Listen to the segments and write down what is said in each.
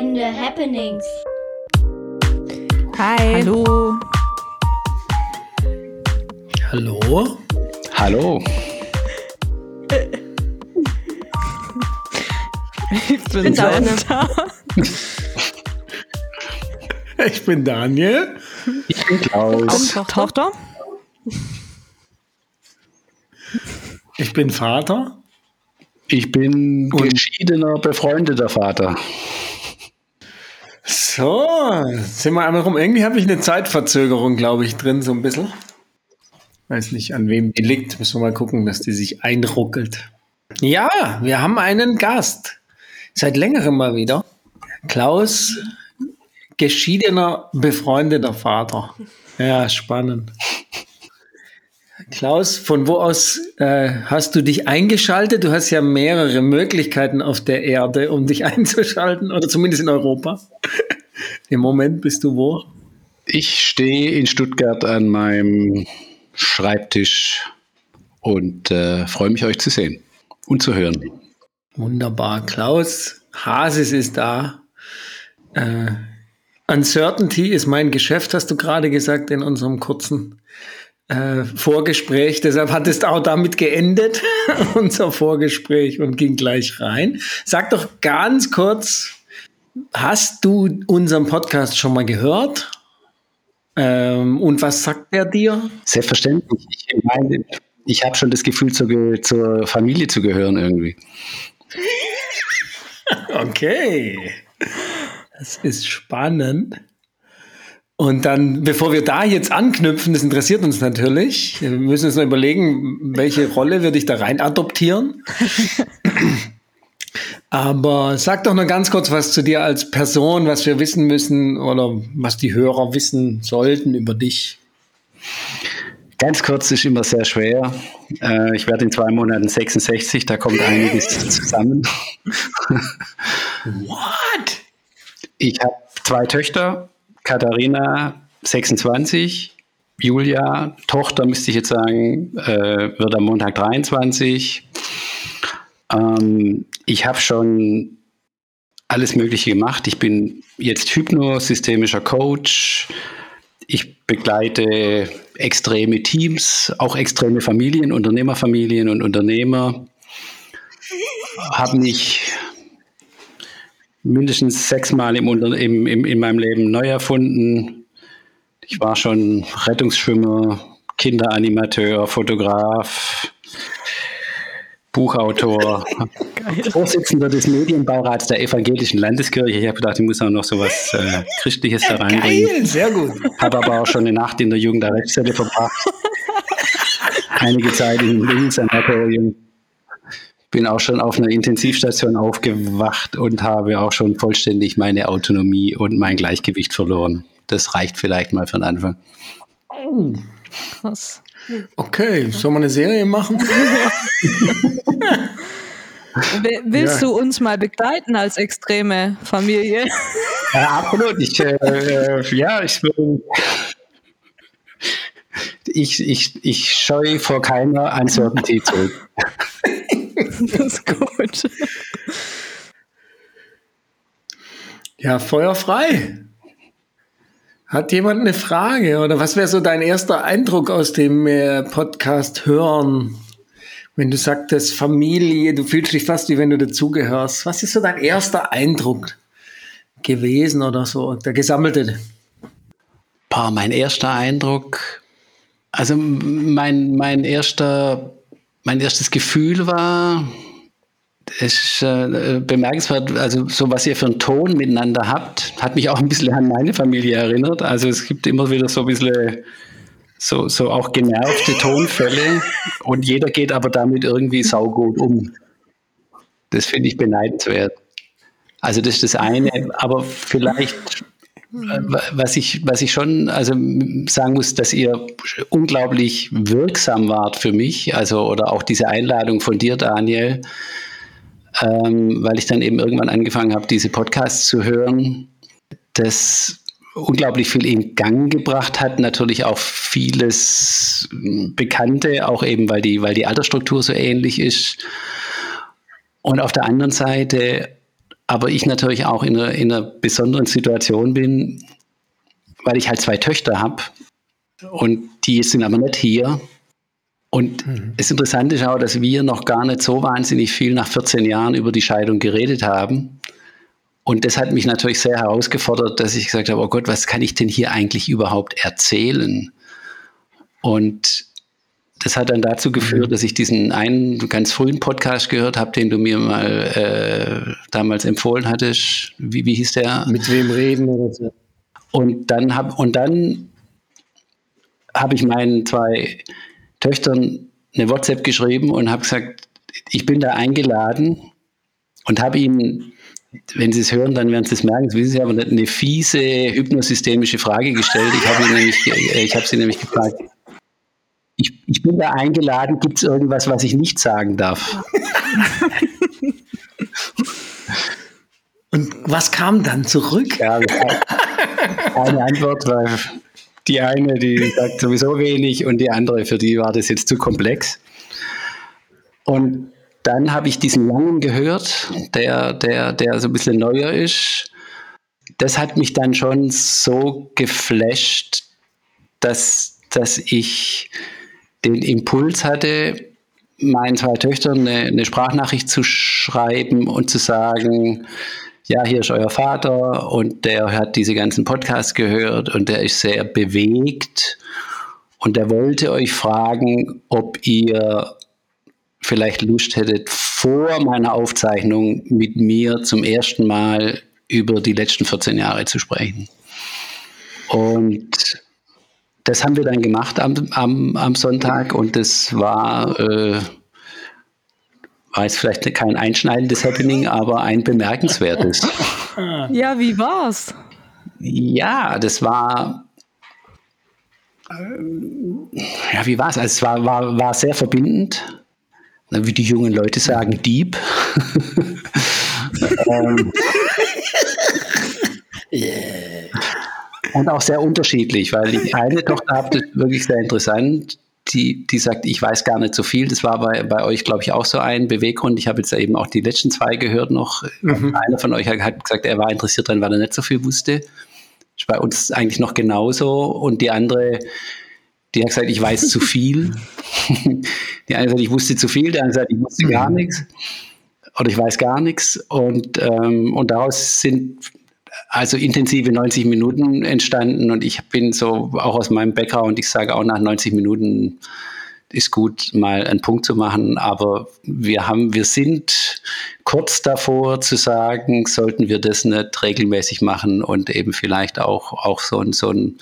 Entscheidende Happenings. Hi. Hallo. Hallo? Hallo. Ich bin bin da. Daniel. Ich bin Daniel. Ich bin Klaus. Tochter. Tochter. Ich bin Vater. Ich bin Und- geschiedener, befreundeter Vater. So, sind wir einmal rum. Irgendwie habe ich eine Zeitverzögerung, glaube ich, drin, so ein bisschen. Weiß nicht, an wem die liegt. Müssen wir mal gucken, dass die sich einruckelt. Ja, wir haben einen Gast. Seit längerem mal wieder. Klaus, geschiedener, befreundeter Vater. Ja, spannend. Klaus, von wo aus äh, hast du dich eingeschaltet? Du hast ja mehrere Möglichkeiten auf der Erde, um dich einzuschalten, oder zumindest in Europa. Im Moment bist du wo? Ich stehe in Stuttgart an meinem Schreibtisch und äh, freue mich, euch zu sehen und zu hören. Wunderbar. Klaus Hasis ist da. Äh, Uncertainty ist mein Geschäft, hast du gerade gesagt in unserem kurzen äh, Vorgespräch. Deshalb hat es auch damit geendet, unser Vorgespräch, und ging gleich rein. Sag doch ganz kurz, hast du unseren Podcast schon mal gehört? Ähm, und was sagt er dir? Selbstverständlich. Ich, meine, ich habe schon das Gefühl, zur, zur Familie zu gehören irgendwie. Okay. Das ist spannend. Und dann, bevor wir da jetzt anknüpfen, das interessiert uns natürlich. Wir müssen uns noch überlegen, welche Rolle würde ich da rein adoptieren. Aber sag doch noch ganz kurz was zu dir als Person, was wir wissen müssen oder was die Hörer wissen sollten über dich. Ganz kurz ist immer sehr schwer. Äh, ich werde in zwei Monaten 66, da kommt einiges zusammen. What? Ich habe zwei Töchter, Katharina 26, Julia, Tochter müsste ich jetzt sagen, äh, wird am Montag 23. Ähm, ich habe schon alles Mögliche gemacht. Ich bin jetzt hypnosystemischer Coach. Ich begleite extreme Teams, auch extreme Familien, Unternehmerfamilien und Unternehmer. Habe mich mindestens sechsmal im, im, im, in meinem Leben neu erfunden. Ich war schon Rettungsschwimmer, Kinderanimateur, Fotograf, Buchautor, Vorsitzender des Medienbeirats der Evangelischen Landeskirche. Ich habe gedacht, ich muss auch noch so was äh, Christliches da reinbringen. Geil, sehr gut. Habe aber auch schon eine Nacht in der Jugend der Rechtszelle verbracht. Einige Zeit im Bildungssanatorium. Bin auch schon auf einer Intensivstation aufgewacht und habe auch schon vollständig meine Autonomie und mein Gleichgewicht verloren. Das reicht vielleicht mal für den Anfang. Krass. Okay, sollen wir eine Serie machen? Will- Willst Ja. du uns mal begleiten als extreme Familie? Ja, absolut. Ich, äh, äh, ja, ich, ich, ich, ich scheue vor keiner Uncertainty zurück. Das ist gut. Ja, Feuer frei. Hat jemand eine Frage oder was wäre so dein erster Eindruck aus dem äh, Podcast hören? Wenn du sagtest Familie, du fühlst dich fast wie wenn du dazugehörst. Was ist so dein erster Eindruck gewesen oder so? Der gesammelte. Boah, mein erster Eindruck, also mein, mein erster, mein erstes Gefühl war, es ist äh, bemerkenswert, also so was ihr für einen Ton miteinander habt, hat mich auch ein bisschen an meine Familie erinnert. Also es gibt immer wieder so ein bisschen so, so auch genervte Tonfälle und jeder geht aber damit irgendwie saugut um. Das finde ich beneidenswert. Also das ist das eine, aber vielleicht äh, was ich, was ich schon also sagen muss, dass ihr unglaublich wirksam wart für mich, also oder auch diese Einladung von dir, Daniel, ähm, weil ich dann eben irgendwann angefangen habe, diese Podcasts zu hören, das unglaublich viel in Gang gebracht hat, natürlich auch vieles Bekannte, auch eben weil die, weil die Altersstruktur so ähnlich ist. Und auf der anderen Seite aber ich natürlich auch in einer, in einer besonderen Situation bin, weil ich halt zwei Töchter habe und die sind aber nicht hier. Und mhm. das Interessante ist auch, dass wir noch gar nicht so wahnsinnig viel nach 14 Jahren über die Scheidung geredet haben. Und das hat mich natürlich sehr herausgefordert, dass ich gesagt habe, oh Gott, was kann ich denn hier eigentlich überhaupt erzählen? Und das hat dann dazu geführt, mhm. dass ich diesen einen ganz frühen Podcast gehört habe, den du mir mal äh, damals empfohlen hattest. Wie, wie hieß der? Mit wem reden oder so. Und dann habe und dann habe ich meinen zwei Töchtern eine WhatsApp geschrieben und habe gesagt, ich bin da eingeladen und habe ihnen, wenn sie es hören, dann werden sie es merken, das wissen sie aber eine fiese hypnosystemische Frage gestellt. Ich habe nämlich, ich habe sie nämlich gefragt, ich, ich bin da eingeladen, gibt es irgendwas, was ich nicht sagen darf? Und was kam dann zurück? Ja, keine Antwort, weil die eine, die sagt sowieso wenig und die andere, für die war das jetzt zu komplex. Und dann habe ich diesen Langen gehört, der, der, der so ein bisschen neuer ist. Das hat mich dann schon so geflasht, dass, dass ich den Impuls hatte, meinen zwei Töchtern eine, eine Sprachnachricht zu schreiben und zu sagen, ja, hier ist euer Vater und der hat diese ganzen Podcasts gehört und der ist sehr bewegt und der wollte euch fragen, ob ihr vielleicht Lust hättet, vor meiner Aufzeichnung mit mir zum ersten Mal über die letzten 14 Jahre zu sprechen. Und das haben wir dann gemacht am, am, am Sonntag und das war äh, war jetzt vielleicht kein einschneidendes Happening, aber ein bemerkenswertes. Ja, wie war's? Ja, das war. Äh, ja, wie war's? Also es war, war, war sehr verbindend. Wie die jungen Leute sagen, deep. ähm, yeah. Und auch sehr unterschiedlich, weil die eine Tochter habe das wirklich sehr interessant die, die sagt, ich weiß gar nicht so viel. Das war bei, bei euch, glaube ich, auch so ein Beweggrund. Ich habe jetzt eben auch die letzten zwei gehört noch. Mhm. Einer von euch hat gesagt, er war interessiert daran, weil er nicht so viel wusste. Ist bei uns eigentlich noch genauso. Und die andere, die hat gesagt, ich weiß zu viel. die eine sagt, ich wusste zu viel, die andere sagt, ich wusste mhm. gar nichts. Oder ich weiß gar nichts. Und, ähm, und daraus sind also intensive 90 Minuten entstanden und ich bin so auch aus meinem Background, ich sage auch nach 90 Minuten ist gut, mal einen Punkt zu machen, aber wir haben, wir sind kurz davor zu sagen, sollten wir das nicht regelmäßig machen und eben vielleicht auch, auch so ein, so ein,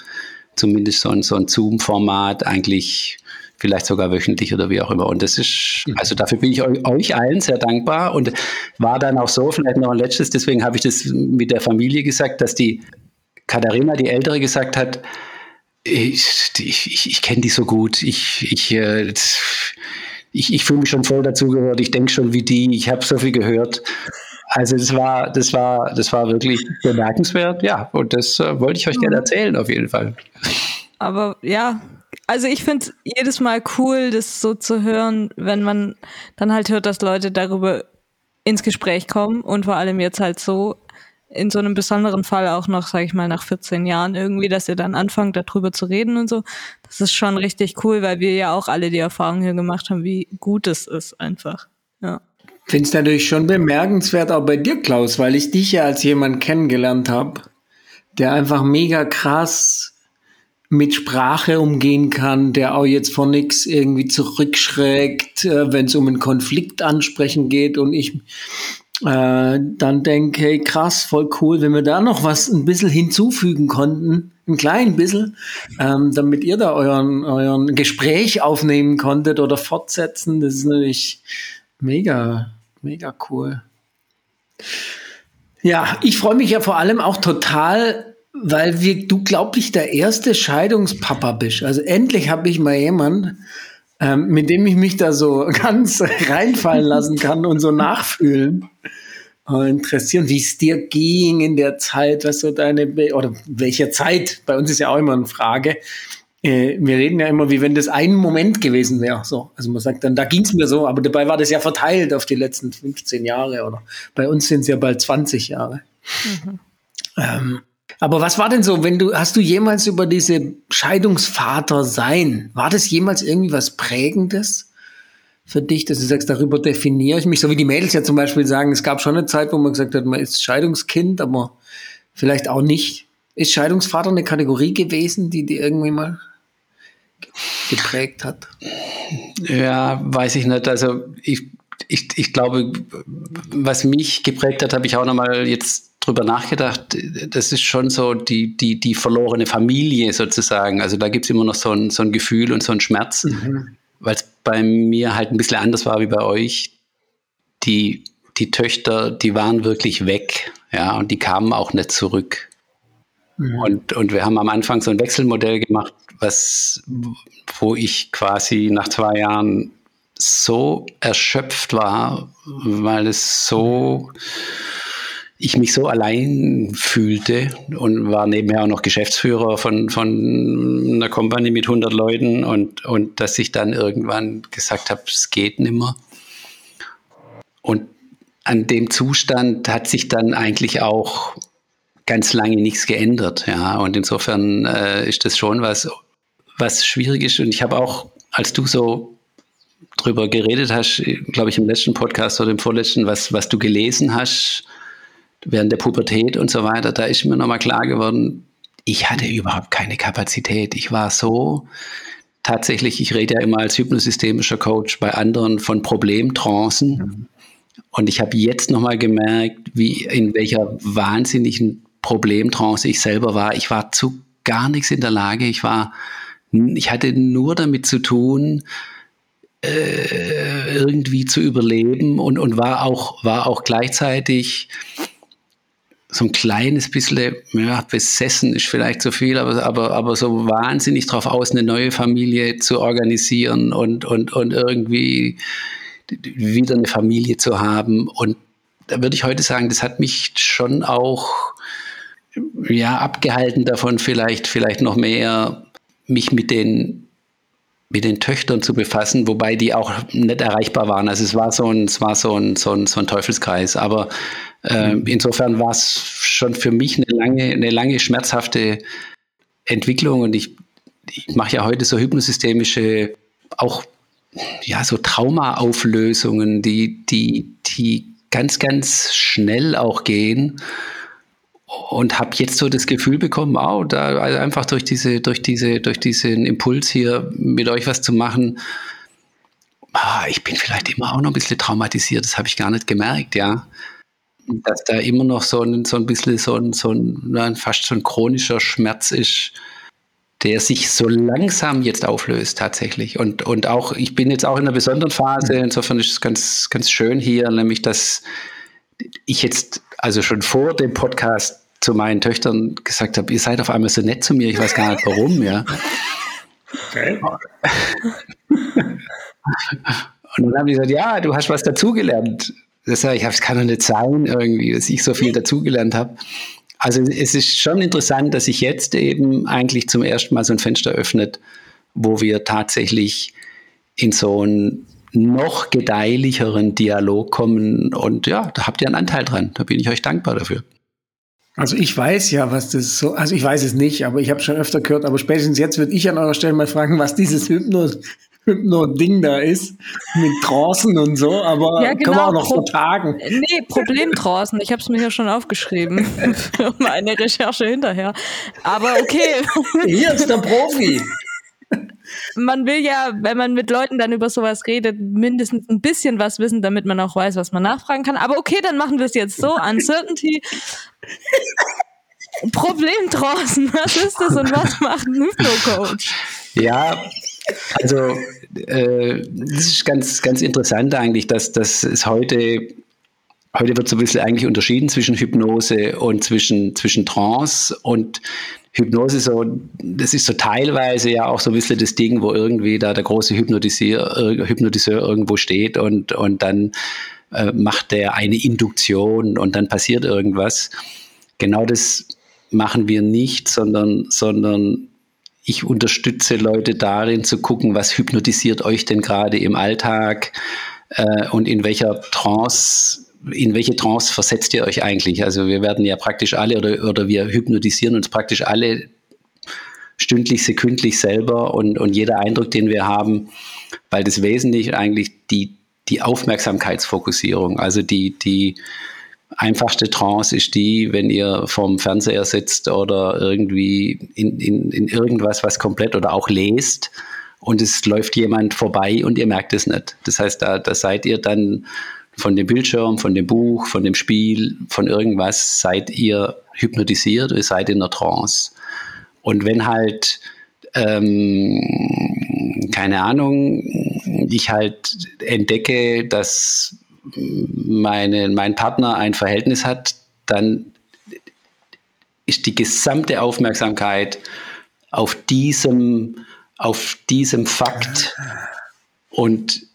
zumindest so ein, so ein Zoom-Format eigentlich vielleicht sogar wöchentlich oder wie auch immer. Und das ist, mhm. also dafür bin ich euch allen sehr dankbar und war dann auch so, vielleicht noch ein letztes, deswegen habe ich das mit der Familie gesagt, dass die Katharina, die Ältere, gesagt hat, ich, ich, ich kenne die so gut, ich, ich, äh, ich, ich fühle mich schon voll dazugehört, ich denke schon wie die, ich habe so viel gehört. Also das war, das war, das war wirklich bemerkenswert, ja. Und das äh, wollte ich euch gerne erzählen, auf jeden Fall. Aber ja, also ich finde jedes Mal cool, das so zu hören, wenn man dann halt hört, dass Leute darüber ins Gespräch kommen und vor allem jetzt halt so in so einem besonderen Fall auch noch, sag ich mal, nach 14 Jahren irgendwie, dass ihr dann anfangt, darüber zu reden und so. Das ist schon richtig cool, weil wir ja auch alle die Erfahrung hier gemacht haben, wie gut es ist einfach. Ja. Finde es natürlich schon bemerkenswert, auch bei dir, Klaus, weil ich dich ja als jemand kennengelernt habe, der einfach mega krass mit Sprache umgehen kann, der auch jetzt vor nichts irgendwie zurückschreckt, äh, wenn es um einen Konflikt ansprechen geht und ich äh, dann denke, hey krass, voll cool, wenn wir da noch was ein bisschen hinzufügen konnten, ein klein bisschen, ähm, damit ihr da euren, euren Gespräch aufnehmen konntet oder fortsetzen, das ist natürlich mega, mega cool. Ja, ich freue mich ja vor allem auch total weil wir, du, glaub ich, der erste Scheidungspapa bist. Also endlich habe ich mal jemanden, ähm, mit dem ich mich da so ganz reinfallen lassen kann und so nachfühlen. Und interessieren, wie es dir ging in der Zeit, was so deine, oder welcher Zeit, bei uns ist ja auch immer eine Frage, äh, wir reden ja immer, wie wenn das ein Moment gewesen wäre. So. Also man sagt dann, da ging es mir so, aber dabei war das ja verteilt auf die letzten 15 Jahre oder bei uns sind es ja bald 20 Jahre. Mhm. Ähm, aber was war denn so, wenn du, hast du jemals über diese Scheidungsvater sein, war das jemals irgendwie was Prägendes für dich, dass du sagst, darüber definiere ich mich, so wie die Mädels ja zum Beispiel sagen, es gab schon eine Zeit, wo man gesagt hat, man ist Scheidungskind, aber vielleicht auch nicht. Ist Scheidungsvater eine Kategorie gewesen, die dir irgendwie mal geprägt hat? Ja, weiß ich nicht. Also ich, ich, ich glaube, was mich geprägt hat, habe ich auch nochmal jetzt drüber nachgedacht. Das ist schon so die, die, die verlorene Familie sozusagen. Also da gibt es immer noch so ein, so ein Gefühl und so ein Schmerz, mhm. weil es bei mir halt ein bisschen anders war wie bei euch. Die, die Töchter, die waren wirklich weg, ja, und die kamen auch nicht zurück. Mhm. Und, und wir haben am Anfang so ein Wechselmodell gemacht, was, wo ich quasi nach zwei Jahren so erschöpft war, weil es so, ich mich so allein fühlte und war nebenher auch noch Geschäftsführer von, von einer Company mit 100 Leuten und, und dass ich dann irgendwann gesagt habe, es geht nimmer. Und an dem Zustand hat sich dann eigentlich auch ganz lange nichts geändert. Ja, und insofern äh, ist das schon was, was schwierig ist. Und ich habe auch, als du so drüber geredet hast, glaube ich, im letzten Podcast oder im vorletzten, was, was du gelesen hast während der Pubertät und so weiter, da ist mir nochmal klar geworden, ich hatte überhaupt keine Kapazität. Ich war so tatsächlich, ich rede ja immer als hypnosystemischer Coach bei anderen von Problemtrancen. Und ich habe jetzt nochmal gemerkt, wie in welcher wahnsinnigen Problemtrance ich selber war. Ich war zu gar nichts in der Lage. Ich war ich hatte nur damit zu tun, äh, irgendwie zu überleben und, und war, auch, war auch gleichzeitig so ein kleines bisschen, ja, besessen ist vielleicht zu viel, aber, aber, aber so wahnsinnig drauf aus, eine neue Familie zu organisieren und, und, und irgendwie wieder eine Familie zu haben. Und da würde ich heute sagen, das hat mich schon auch ja, abgehalten davon, vielleicht, vielleicht noch mehr mich mit den mit den Töchtern zu befassen, wobei die auch nicht erreichbar waren. Also es war so ein, es war so ein, so ein, so ein Teufelskreis. Aber äh, insofern war es schon für mich eine lange, eine lange schmerzhafte Entwicklung. Und ich, ich mache ja heute so hypnosystemische, auch ja, so Traumaauflösungen, die, die, die ganz, ganz schnell auch gehen und habe jetzt so das Gefühl bekommen, oh, da also einfach durch diese, durch diese, durch diesen Impuls hier mit euch was zu machen. Ah, ich bin vielleicht immer auch noch ein bisschen traumatisiert, das habe ich gar nicht gemerkt, ja. Dass da immer noch so ein, so ein bisschen so ein, so ein fast so ein chronischer Schmerz ist, der sich so langsam jetzt auflöst tatsächlich. Und, und auch, ich bin jetzt auch in einer besonderen Phase, insofern ist es ganz, ganz schön hier, nämlich dass ich jetzt also schon vor dem Podcast zu meinen Töchtern gesagt habe, ihr seid auf einmal so nett zu mir, ich weiß gar nicht warum, ja. Okay. Und dann haben die gesagt, ja, du hast was dazugelernt. Das ich, es kann doch nicht sein, irgendwie, dass ich so viel dazugelernt habe. Also es ist schon interessant, dass sich jetzt eben eigentlich zum ersten Mal so ein Fenster öffnet, wo wir tatsächlich in so einen noch gedeihlicheren Dialog kommen. Und ja, da habt ihr einen Anteil dran. Da bin ich euch dankbar dafür. Also ich weiß ja, was das so, also ich weiß es nicht, aber ich habe schon öfter gehört, aber spätestens jetzt würde ich an eurer Stelle mal fragen, was dieses Hypno, Hypno-Ding da ist, mit Trancen und so, aber ja, genau, können wir auch noch Pro vertagen. Nee, Problemtrancen, ich habe es mir hier schon aufgeschrieben für meine Recherche hinterher. Aber okay. Hier ist der Profi man will ja, wenn man mit Leuten dann über sowas redet, mindestens ein bisschen was wissen, damit man auch weiß, was man nachfragen kann. Aber okay, dann machen wir es jetzt so. Uncertainty. Problem draußen. Was ist das und was macht ein Hypno-Coach? Ja, also äh, das ist ganz, ganz interessant eigentlich, dass, dass es heute Heute wird so ein bisschen eigentlich unterschieden zwischen Hypnose und zwischen, zwischen Trance und Hypnose so, das ist so teilweise ja auch so ein bisschen das Ding, wo irgendwie da der große Hypnotiseur, Hypnotiseur irgendwo steht und, und dann äh, macht der eine Induktion und dann passiert irgendwas. Genau das machen wir nicht, sondern, sondern ich unterstütze Leute darin zu gucken, was hypnotisiert euch denn gerade im Alltag äh, und in welcher Trance in welche Trance versetzt ihr euch eigentlich? Also wir werden ja praktisch alle oder, oder wir hypnotisieren uns praktisch alle stündlich, sekündlich selber und, und jeder Eindruck, den wir haben, weil das Wesentliche eigentlich die, die Aufmerksamkeitsfokussierung, also die, die einfachste Trance ist die, wenn ihr vorm Fernseher sitzt oder irgendwie in, in, in irgendwas, was komplett oder auch lest und es läuft jemand vorbei und ihr merkt es nicht. Das heißt, da, da seid ihr dann von dem Bildschirm, von dem Buch, von dem Spiel, von irgendwas, seid ihr hypnotisiert, ihr seid in der Trance. Und wenn halt, ähm, keine Ahnung, ich halt entdecke, dass meine, mein Partner ein Verhältnis hat, dann ist die gesamte Aufmerksamkeit auf diesem, auf diesem Fakt und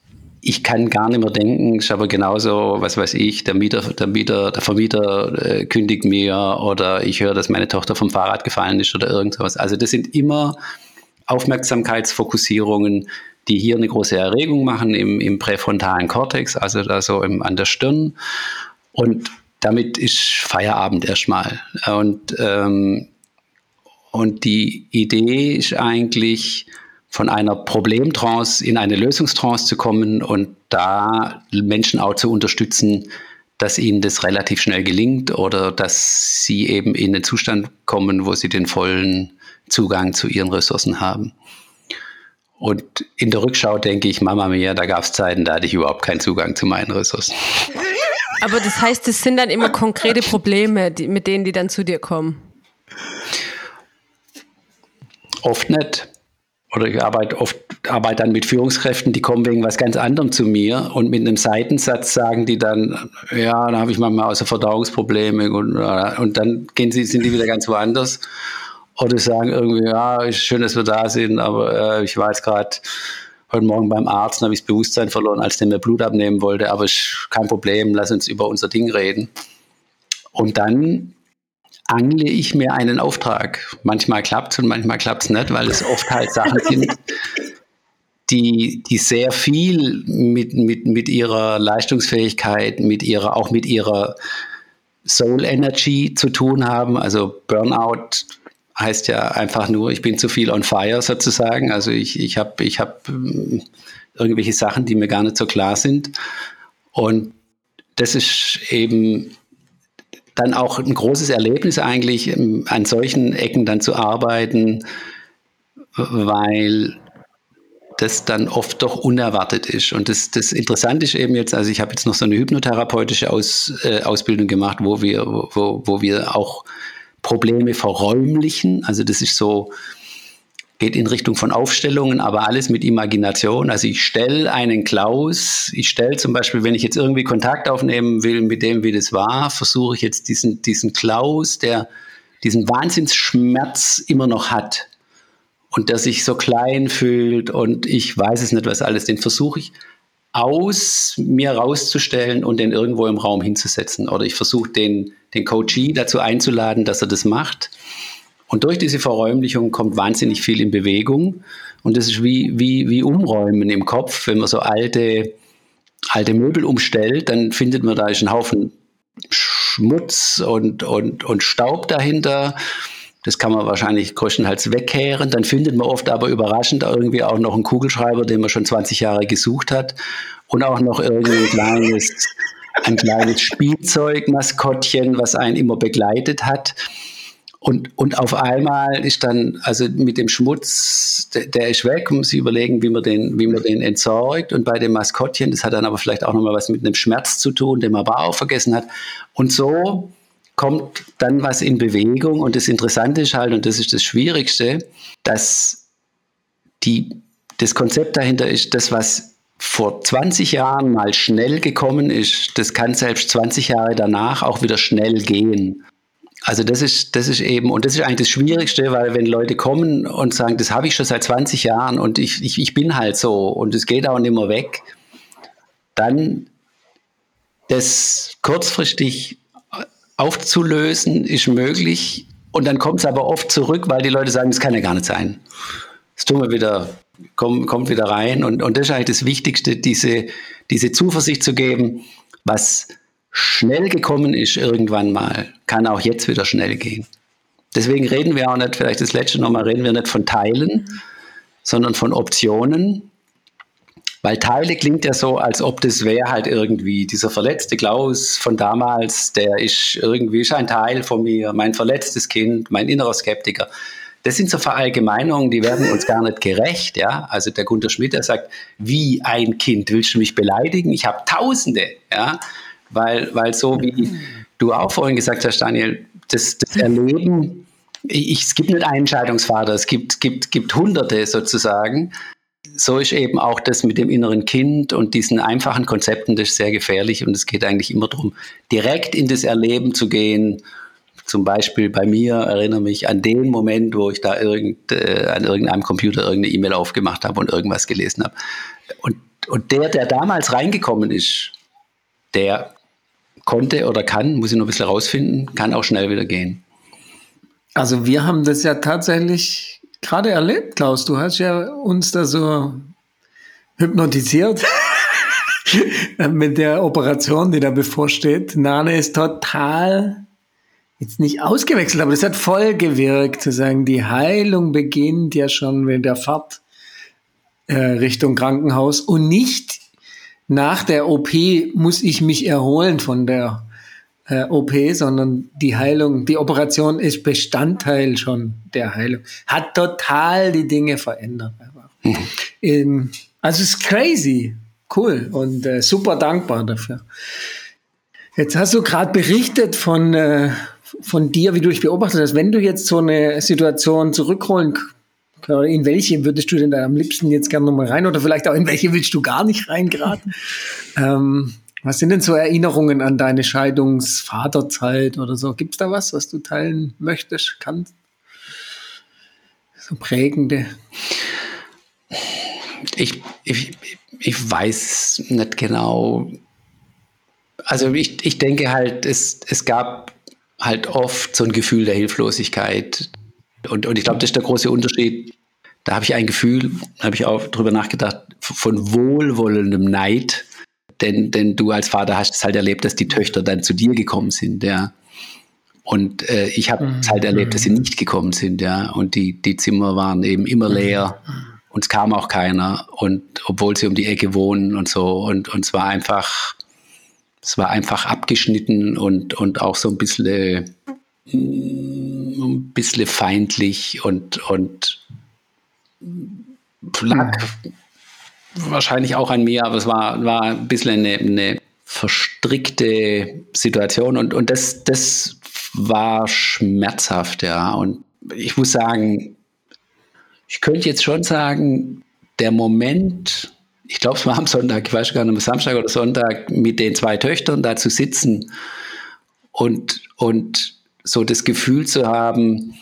ich kann gar nicht mehr denken, ist aber genauso, was weiß ich, der Mieter, der Mieter, der Vermieter äh, kündigt mir oder ich höre, dass meine Tochter vom Fahrrad gefallen ist oder irgendwas. Also das sind immer Aufmerksamkeitsfokussierungen, die hier eine große Erregung machen im, im präfrontalen Kortex, also da so im, an der Stirn. Und damit ist Feierabend erstmal. Und, ähm, und die Idee ist eigentlich, von einer Problemtrance in eine Lösungstrance zu kommen und da Menschen auch zu unterstützen, dass ihnen das relativ schnell gelingt oder dass sie eben in den Zustand kommen, wo sie den vollen Zugang zu ihren Ressourcen haben. Und in der Rückschau denke ich, Mama mia, da gab es Zeiten, da hatte ich überhaupt keinen Zugang zu meinen Ressourcen. Aber das heißt, es sind dann immer konkrete Probleme, die, mit denen die dann zu dir kommen? Oft nicht oder ich arbeite oft arbeite dann mit Führungskräften, die kommen wegen was ganz anderem zu mir und mit einem Seitensatz sagen die dann, ja, da habe ich manchmal außer Verdauungsprobleme und, und dann gehen sie, sind die wieder ganz woanders. Oder sagen irgendwie, ja, schön, dass wir da sind, aber äh, ich war jetzt gerade heute Morgen beim Arzt und habe ich das Bewusstsein verloren, als der mir Blut abnehmen wollte, aber ist kein Problem, lass uns über unser Ding reden. Und dann angle ich mir einen Auftrag. Manchmal klappt es und manchmal klappt es nicht, weil es oft halt Sachen sind, die, die sehr viel mit, mit, mit ihrer Leistungsfähigkeit, mit ihrer, auch mit ihrer Soul Energy zu tun haben. Also Burnout heißt ja einfach nur, ich bin zu viel on fire sozusagen. Also ich, ich habe ich hab ähm, irgendwelche Sachen, die mir gar nicht so klar sind. Und das ist eben dann auch ein großes Erlebnis eigentlich, ähm, an solchen Ecken dann zu arbeiten, weil das dann oft doch unerwartet ist. Und das, das Interessante ist eben jetzt, also ich habe jetzt noch so eine hypnotherapeutische Aus, äh, Ausbildung gemacht, wo wir, wo, wo wir auch Probleme verräumlichen. Also das ist so, geht in Richtung von Aufstellungen, aber alles mit Imagination. Also ich stelle einen Klaus, ich stelle zum Beispiel, wenn ich jetzt irgendwie Kontakt aufnehmen will mit dem, wie das war, versuche ich jetzt diesen, diesen Klaus, der diesen Wahnsinnsschmerz immer noch hat und der sich so klein fühlt und ich weiß es nicht, was alles, den versuche ich aus mir rauszustellen und den irgendwo im Raum hinzusetzen. Oder ich versuche den, den Coachee dazu einzuladen, dass er das macht. Und durch diese Verräumlichung kommt wahnsinnig viel in Bewegung. Und das ist wie, wie, wie Umräumen im Kopf. Wenn man so alte, alte Möbel umstellt, dann findet man da ist ein Haufen Schmutz und, und, und Staub dahinter. Das kann man wahrscheinlich größtenteils wegkehren. Dann findet man oft aber überraschend irgendwie auch noch einen Kugelschreiber, den man schon 20 Jahre gesucht hat. Und auch noch irgendwie ein kleines, ein kleines Spielzeugmaskottchen, was einen immer begleitet hat. Und, und auf einmal ist dann, also mit dem Schmutz, der, der ist weg, muss sich überlegen, wie man, den, wie man den entsorgt. Und bei dem Maskottchen, das hat dann aber vielleicht auch nochmal was mit einem Schmerz zu tun, den man aber auch vergessen hat. Und so kommt dann was in Bewegung. Und das Interessante ist halt, und das ist das Schwierigste, dass die, das Konzept dahinter ist, das, was vor 20 Jahren mal schnell gekommen ist, das kann selbst 20 Jahre danach auch wieder schnell gehen. Also das ist, das ist eben, und das ist eigentlich das Schwierigste, weil wenn Leute kommen und sagen, das habe ich schon seit 20 Jahren und ich, ich, ich bin halt so und es geht auch nicht mehr weg, dann das kurzfristig aufzulösen ist möglich, Und dann kommt es aber oft zurück, weil die Leute sagen, das kann ja gar nicht sein. Das tun wir wieder, kommt, kommt wieder rein. Und, und das ist eigentlich das Wichtigste, diese, diese Zuversicht zu geben, was schnell gekommen ist irgendwann mal, kann auch jetzt wieder schnell gehen. Deswegen reden wir auch nicht, vielleicht das letzte nochmal, reden wir nicht von Teilen, sondern von Optionen. Weil Teile klingt ja so, als ob das wäre halt irgendwie dieser verletzte Klaus von damals, der ist irgendwie ist ein Teil von mir, mein verletztes Kind, mein innerer Skeptiker. Das sind so Verallgemeinungen, die werden uns gar nicht gerecht. Ja? Also der Gunter Schmidt, der sagt, wie ein Kind, willst du mich beleidigen? Ich habe Tausende. Ja? Weil, weil so wie du auch vorhin gesagt hast, Daniel, das, das Erleben, ich, es gibt nicht einen Entscheidungsvater, es gibt, gibt, gibt Hunderte sozusagen. So ist eben auch das mit dem inneren Kind und diesen einfachen Konzepten, das ist sehr gefährlich und es geht eigentlich immer darum, direkt in das Erleben zu gehen. Zum Beispiel bei mir erinnere mich an den Moment, wo ich da irgend, äh, an irgendeinem Computer irgendeine E-Mail aufgemacht habe und irgendwas gelesen habe. Und, und der, der damals reingekommen ist, der konnte oder kann, muss ich noch ein bisschen rausfinden, kann auch schnell wieder gehen. Also wir haben das ja tatsächlich gerade erlebt, Klaus. Du hast ja uns da so hypnotisiert mit der Operation, die da bevorsteht. Nane ist total jetzt nicht ausgewechselt, aber das hat voll gewirkt, zu sagen, die Heilung beginnt ja schon mit der Fahrt äh, Richtung Krankenhaus und nicht nach der OP muss ich mich erholen von der äh, OP, sondern die Heilung, die Operation ist Bestandteil schon der Heilung. Hat total die Dinge verändert. Mhm. Ähm, also es ist crazy, cool und äh, super dankbar dafür. Jetzt hast du gerade berichtet von, äh, von dir, wie du dich beobachtet hast. Wenn du jetzt so eine Situation zurückholen in welche würdest du denn da am liebsten jetzt gerne nochmal rein oder vielleicht auch in welche willst du gar nicht reingeraten? ähm, was sind denn so Erinnerungen an deine Scheidungsvaterzeit oder so? Gibt es da was, was du teilen möchtest, kannst? So prägende. Ich, ich, ich weiß nicht genau. Also ich, ich denke halt, es, es gab halt oft so ein Gefühl der Hilflosigkeit. Und, und ich glaube, das ist der große Unterschied. Da habe ich ein Gefühl, habe ich auch drüber nachgedacht, von wohlwollendem Neid denn, denn du als Vater hast es halt erlebt, dass die Töchter dann zu dir gekommen sind, ja. Und äh, ich habe mhm. es halt erlebt, dass sie nicht gekommen sind, ja. Und die, die Zimmer waren eben immer mhm. leer. Und es kam auch keiner. Und obwohl sie um die Ecke wohnen und so. Und, und es war einfach, es war einfach abgeschnitten und, und auch so ein bisschen, mm, ein bisschen feindlich und, und lag, mhm wahrscheinlich auch an mir, aber es war, war ein bisschen eine, eine verstrickte Situation und, und das, das war schmerzhaft, ja. Und ich muss sagen, ich könnte jetzt schon sagen, der Moment, ich glaube, es war am Sonntag, ich weiß gar nicht, am Samstag oder Sonntag, mit den zwei Töchtern da zu sitzen und, und so das Gefühl zu haben,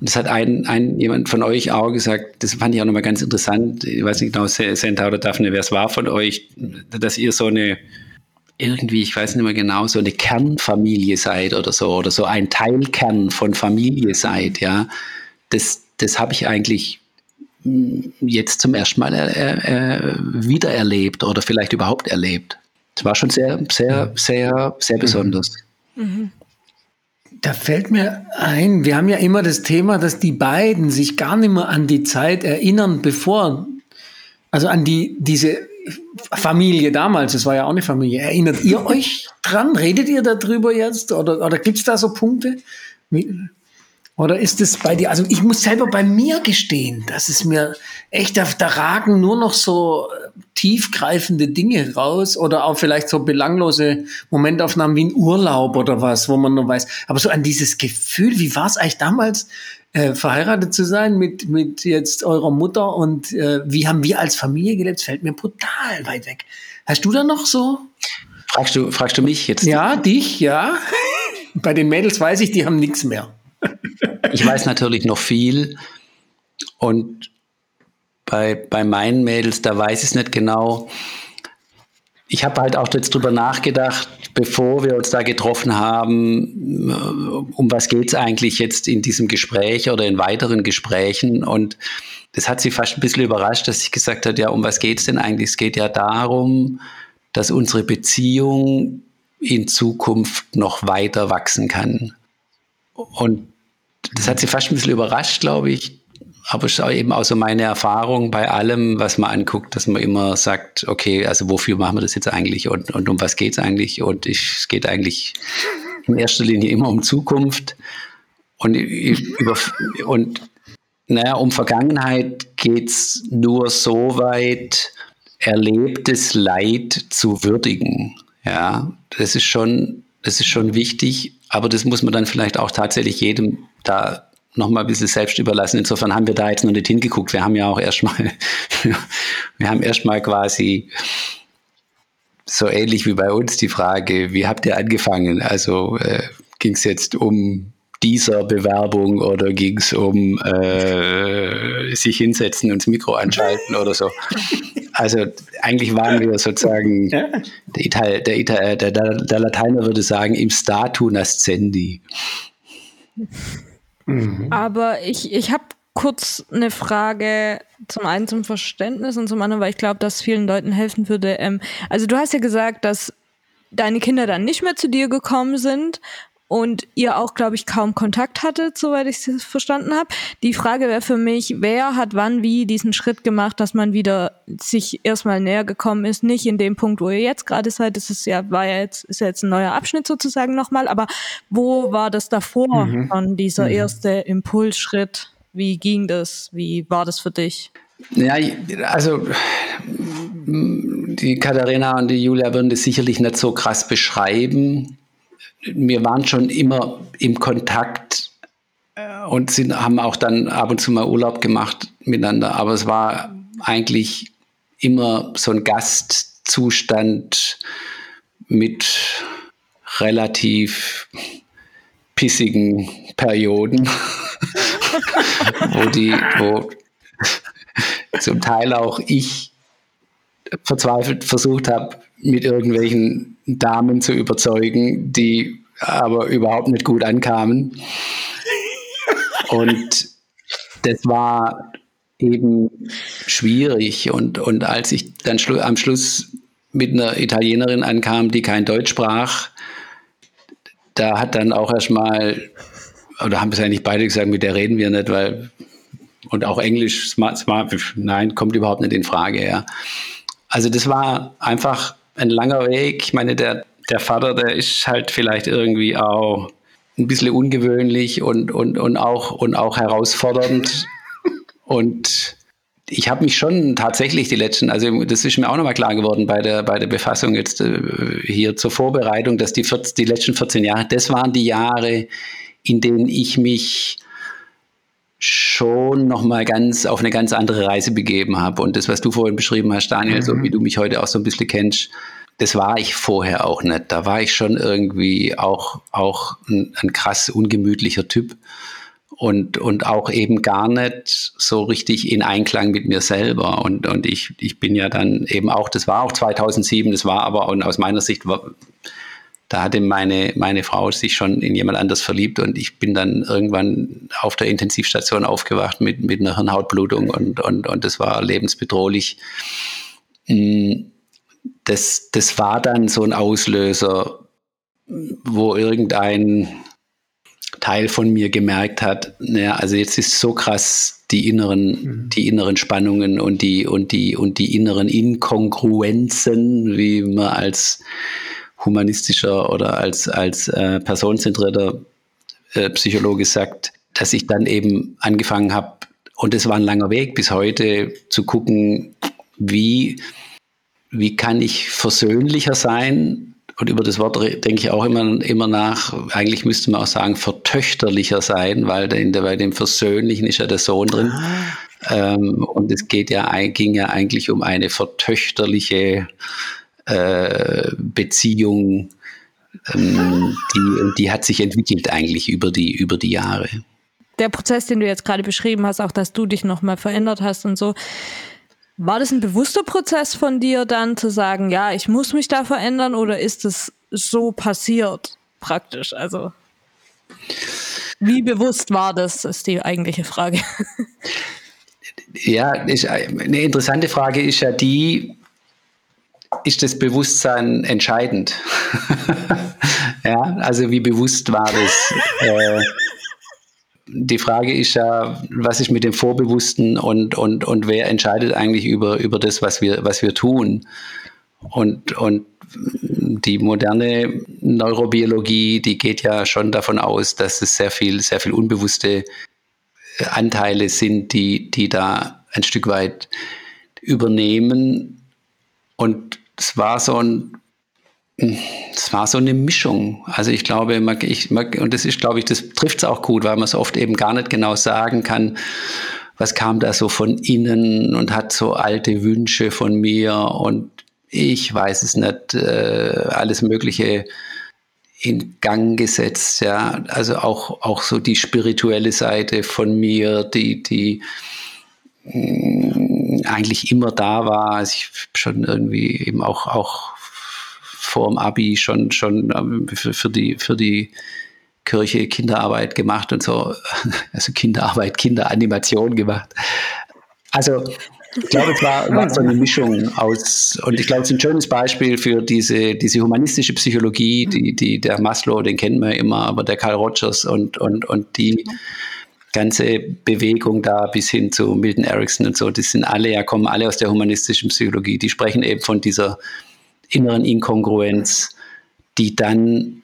das hat ein, ein, jemand von euch auch gesagt, das fand ich auch nochmal ganz interessant. Ich weiß nicht genau, Senta oder Daphne, wer es war von euch, dass ihr so eine, irgendwie, ich weiß nicht mehr genau, so eine Kernfamilie seid oder so, oder so ein Teilkern von Familie seid, ja. Das, das habe ich eigentlich jetzt zum ersten Mal äh, äh, wiedererlebt oder vielleicht überhaupt erlebt. Das war schon sehr, sehr, sehr, sehr besonders. Mhm. Da fällt mir ein, wir haben ja immer das Thema, dass die beiden sich gar nicht mehr an die Zeit erinnern, bevor, also an die, diese Familie damals, das war ja auch eine Familie. Erinnert ihr euch dran? Redet ihr darüber jetzt? Oder, oder gibt es da so Punkte? Oder ist es bei dir, also ich muss selber bei mir gestehen, dass es mir echt, da, da ragen nur noch so äh, tiefgreifende Dinge raus oder auch vielleicht so belanglose Momentaufnahmen wie ein Urlaub oder was, wo man nur weiß. Aber so an dieses Gefühl, wie war es eigentlich damals, äh, verheiratet zu sein mit, mit jetzt eurer Mutter und äh, wie haben wir als Familie gelebt, fällt mir brutal weit weg. Hast du da noch so? Fragst du, fragst du mich jetzt? Ja, dich, ja. bei den Mädels weiß ich, die haben nichts mehr ich weiß natürlich noch viel und bei, bei meinen Mädels, da weiß ich es nicht genau. ich habe halt auch jetzt drüber nachgedacht, bevor wir uns da getroffen haben, äh, um was geht es eigentlich jetzt in diesem Gespräch oder in weiteren Gesprächen. Und das hat sie fast ein bisschen überrascht, dass ich gesagt habe, ja, um was geht es denn eigentlich? Es geht ja darum, dass unsere Beziehung in Zukunft noch weiter wachsen kann. Und das hat sie fast ein bisschen überrascht, glaube ich, aber es ist auch eben auch so meine Erfahrung bei allem, was man anguckt, dass man immer sagt, okay, also wofür machen wir das jetzt eigentlich und, und um was geht es eigentlich? Und ich, es geht eigentlich in erster Linie immer um Zukunft. Und, über, und naja, um Vergangenheit geht es nur so weit, erlebtes Leid zu würdigen. Ja, das ist schon, das ist schon wichtig, aber das muss man dann vielleicht auch tatsächlich jedem da noch mal ein bisschen selbst überlassen. Insofern haben wir da jetzt noch nicht hingeguckt. Wir haben ja auch erstmal, wir haben erstmal quasi so ähnlich wie bei uns die Frage, wie habt ihr angefangen? Also äh, ging es jetzt um dieser Bewerbung oder ging es um äh, sich hinsetzen und das Mikro anschalten oder so? Also eigentlich waren wir sozusagen, der, Ital, der, Ital, der, der Lateiner würde sagen, im Statu nascendi. Mhm. Aber ich, ich habe kurz eine Frage, zum einen zum Verständnis und zum anderen, weil ich glaube, dass vielen Leuten helfen würde. Ähm, also du hast ja gesagt, dass deine Kinder dann nicht mehr zu dir gekommen sind und ihr auch, glaube ich, kaum Kontakt hattet, soweit ich es verstanden habe. Die Frage wäre für mich, wer hat wann wie diesen Schritt gemacht, dass man wieder sich erstmal näher gekommen ist, nicht in dem Punkt, wo ihr jetzt gerade seid, das ist ja, war ja jetzt, ist ja jetzt ein neuer Abschnitt sozusagen nochmal, aber wo war das davor mhm. schon, dieser mhm. erste Impulsschritt? Wie ging das? Wie war das für dich? Ja, also die Katharina und die Julia würden das sicherlich nicht so krass beschreiben wir waren schon immer im Kontakt äh, und sind, haben auch dann ab und zu mal Urlaub gemacht miteinander. Aber es war eigentlich immer so ein Gastzustand mit relativ pissigen Perioden, wo die, wo zum Teil auch ich verzweifelt versucht habe, mit irgendwelchen Damen zu überzeugen, die aber überhaupt nicht gut ankamen. Und das war eben schwierig. Und, und als ich dann schlu am Schluss mit einer Italienerin ankam, die kein Deutsch sprach, da hat dann auch erstmal, oder haben es eigentlich beide gesagt, mit der reden wir nicht, weil, und auch Englisch, smart, smart, nein, kommt überhaupt nicht in Frage, ja. Also das war einfach ein langer Weg. Ich meine, der, der Vater, der ist halt vielleicht irgendwie auch ein bisschen ungewöhnlich und, und, und, auch, und auch herausfordernd. und ich habe mich schon tatsächlich die letzten, also das ist mir auch nochmal klar geworden bei der, bei der Befassung jetzt äh, hier zur Vorbereitung, dass die, 14, die letzten 14 Jahre, das waren die Jahre, in denen ich mich schon nochmal ganz auf eine ganz andere Reise begeben habe. Und das, was du vorhin beschrieben hast, Daniel, mhm. so wie du mich heute auch so ein bisschen kennst, das war ich vorher auch nicht. Da war ich schon irgendwie auch, auch ein, ein krass ungemütlicher Typ und, und auch eben gar nicht so richtig in Einklang mit mir selber. Und, und ich, ich bin ja dann eben auch, das war auch 2007, das war aber und aus meiner Sicht da hatte meine, meine Frau sich schon in jemand anders verliebt und ich bin dann irgendwann auf der Intensivstation aufgewacht mit, mit einer Hirnhautblutung und, und, und das war lebensbedrohlich. Mm, das, das war dann so ein Auslöser, wo irgendein Teil von mir gemerkt hat, naja, also jetzt ist so krass die inneren, mhm. die inneren Spannungen und die, und die, und die inneren Inkongruenzen, wie man als humanistischer oder als, als äh, personenzentrierter äh, Psychologe sagt, dass ich dann eben angefangen habe, und es war ein langer Weg bis heute, zu gucken, wie, wie kann ich versöhnlicher sein? Und über das Wort denke ich auch immer, immer nach. Eigentlich müsste man auch sagen, vertöchterlicher sein, weil in der, bei dem Versöhnlichen ist ja der Sohn drin. Ah. Ähm, und es geht ja, ging ja eigentlich um eine vertöchterliche äh, Beziehung, ähm, die, die hat sich entwickelt eigentlich über die, über die Jahre. Der Prozess, den du jetzt gerade beschrieben hast, auch dass du dich nochmal verändert hast und so, War das ein bewusster Prozess von dir dann zu sagen, ja, ich muss mich da verändern oder ist es so passiert praktisch? Also wie bewusst war das, ist die eigentliche Frage. Ja, ist, eine interessante Frage ist ja die, ist das Bewusstsein entscheidend? ja, also wie bewusst war das? Äh, die Frage ist ja, was ist mit dem Vorbewussten und, und, und wer entscheidet eigentlich über, über das, was wir, was wir tun? Und, und die moderne Neurobiologie, die geht ja schon davon aus, dass es sehr viel, sehr viel unbewusste Anteile sind, die, die da ein Stück weit übernehmen. Und es war so ein es war so eine Mischung. Also ich glaube, ich, und das ist, glaube ich, das trifft es auch gut, weil man es oft eben gar nicht genau sagen kann, was kam da so von innen und hat so alte Wünsche von mir und ich weiß es nicht, äh, alles Mögliche in Gang gesetzt, ja. Also auch, auch so die spirituelle Seite von mir, die, die mh, mm, eigentlich immer da war. Also ich schon irgendwie eben auch, auch vor dem Abi schon, schon ähm, für, die, für die Kirche Kinderarbeit gemacht und so. Also Kinderarbeit, Kinderanimation gemacht. Also ich glaube, es war, war, so eine Mischung aus, und ich glaube, es ist ein schönes Beispiel für diese, diese humanistische Psychologie, die, die, der Maslow, den kennen wir immer, aber der Carl Rogers und, und, und die ganze Bewegung da bis hin zu Milton Erickson und so, die sind alle, ja, kommen alle aus der humanistischen Psychologie. Die sprechen eben von dieser inneren Inkongruenz, die dann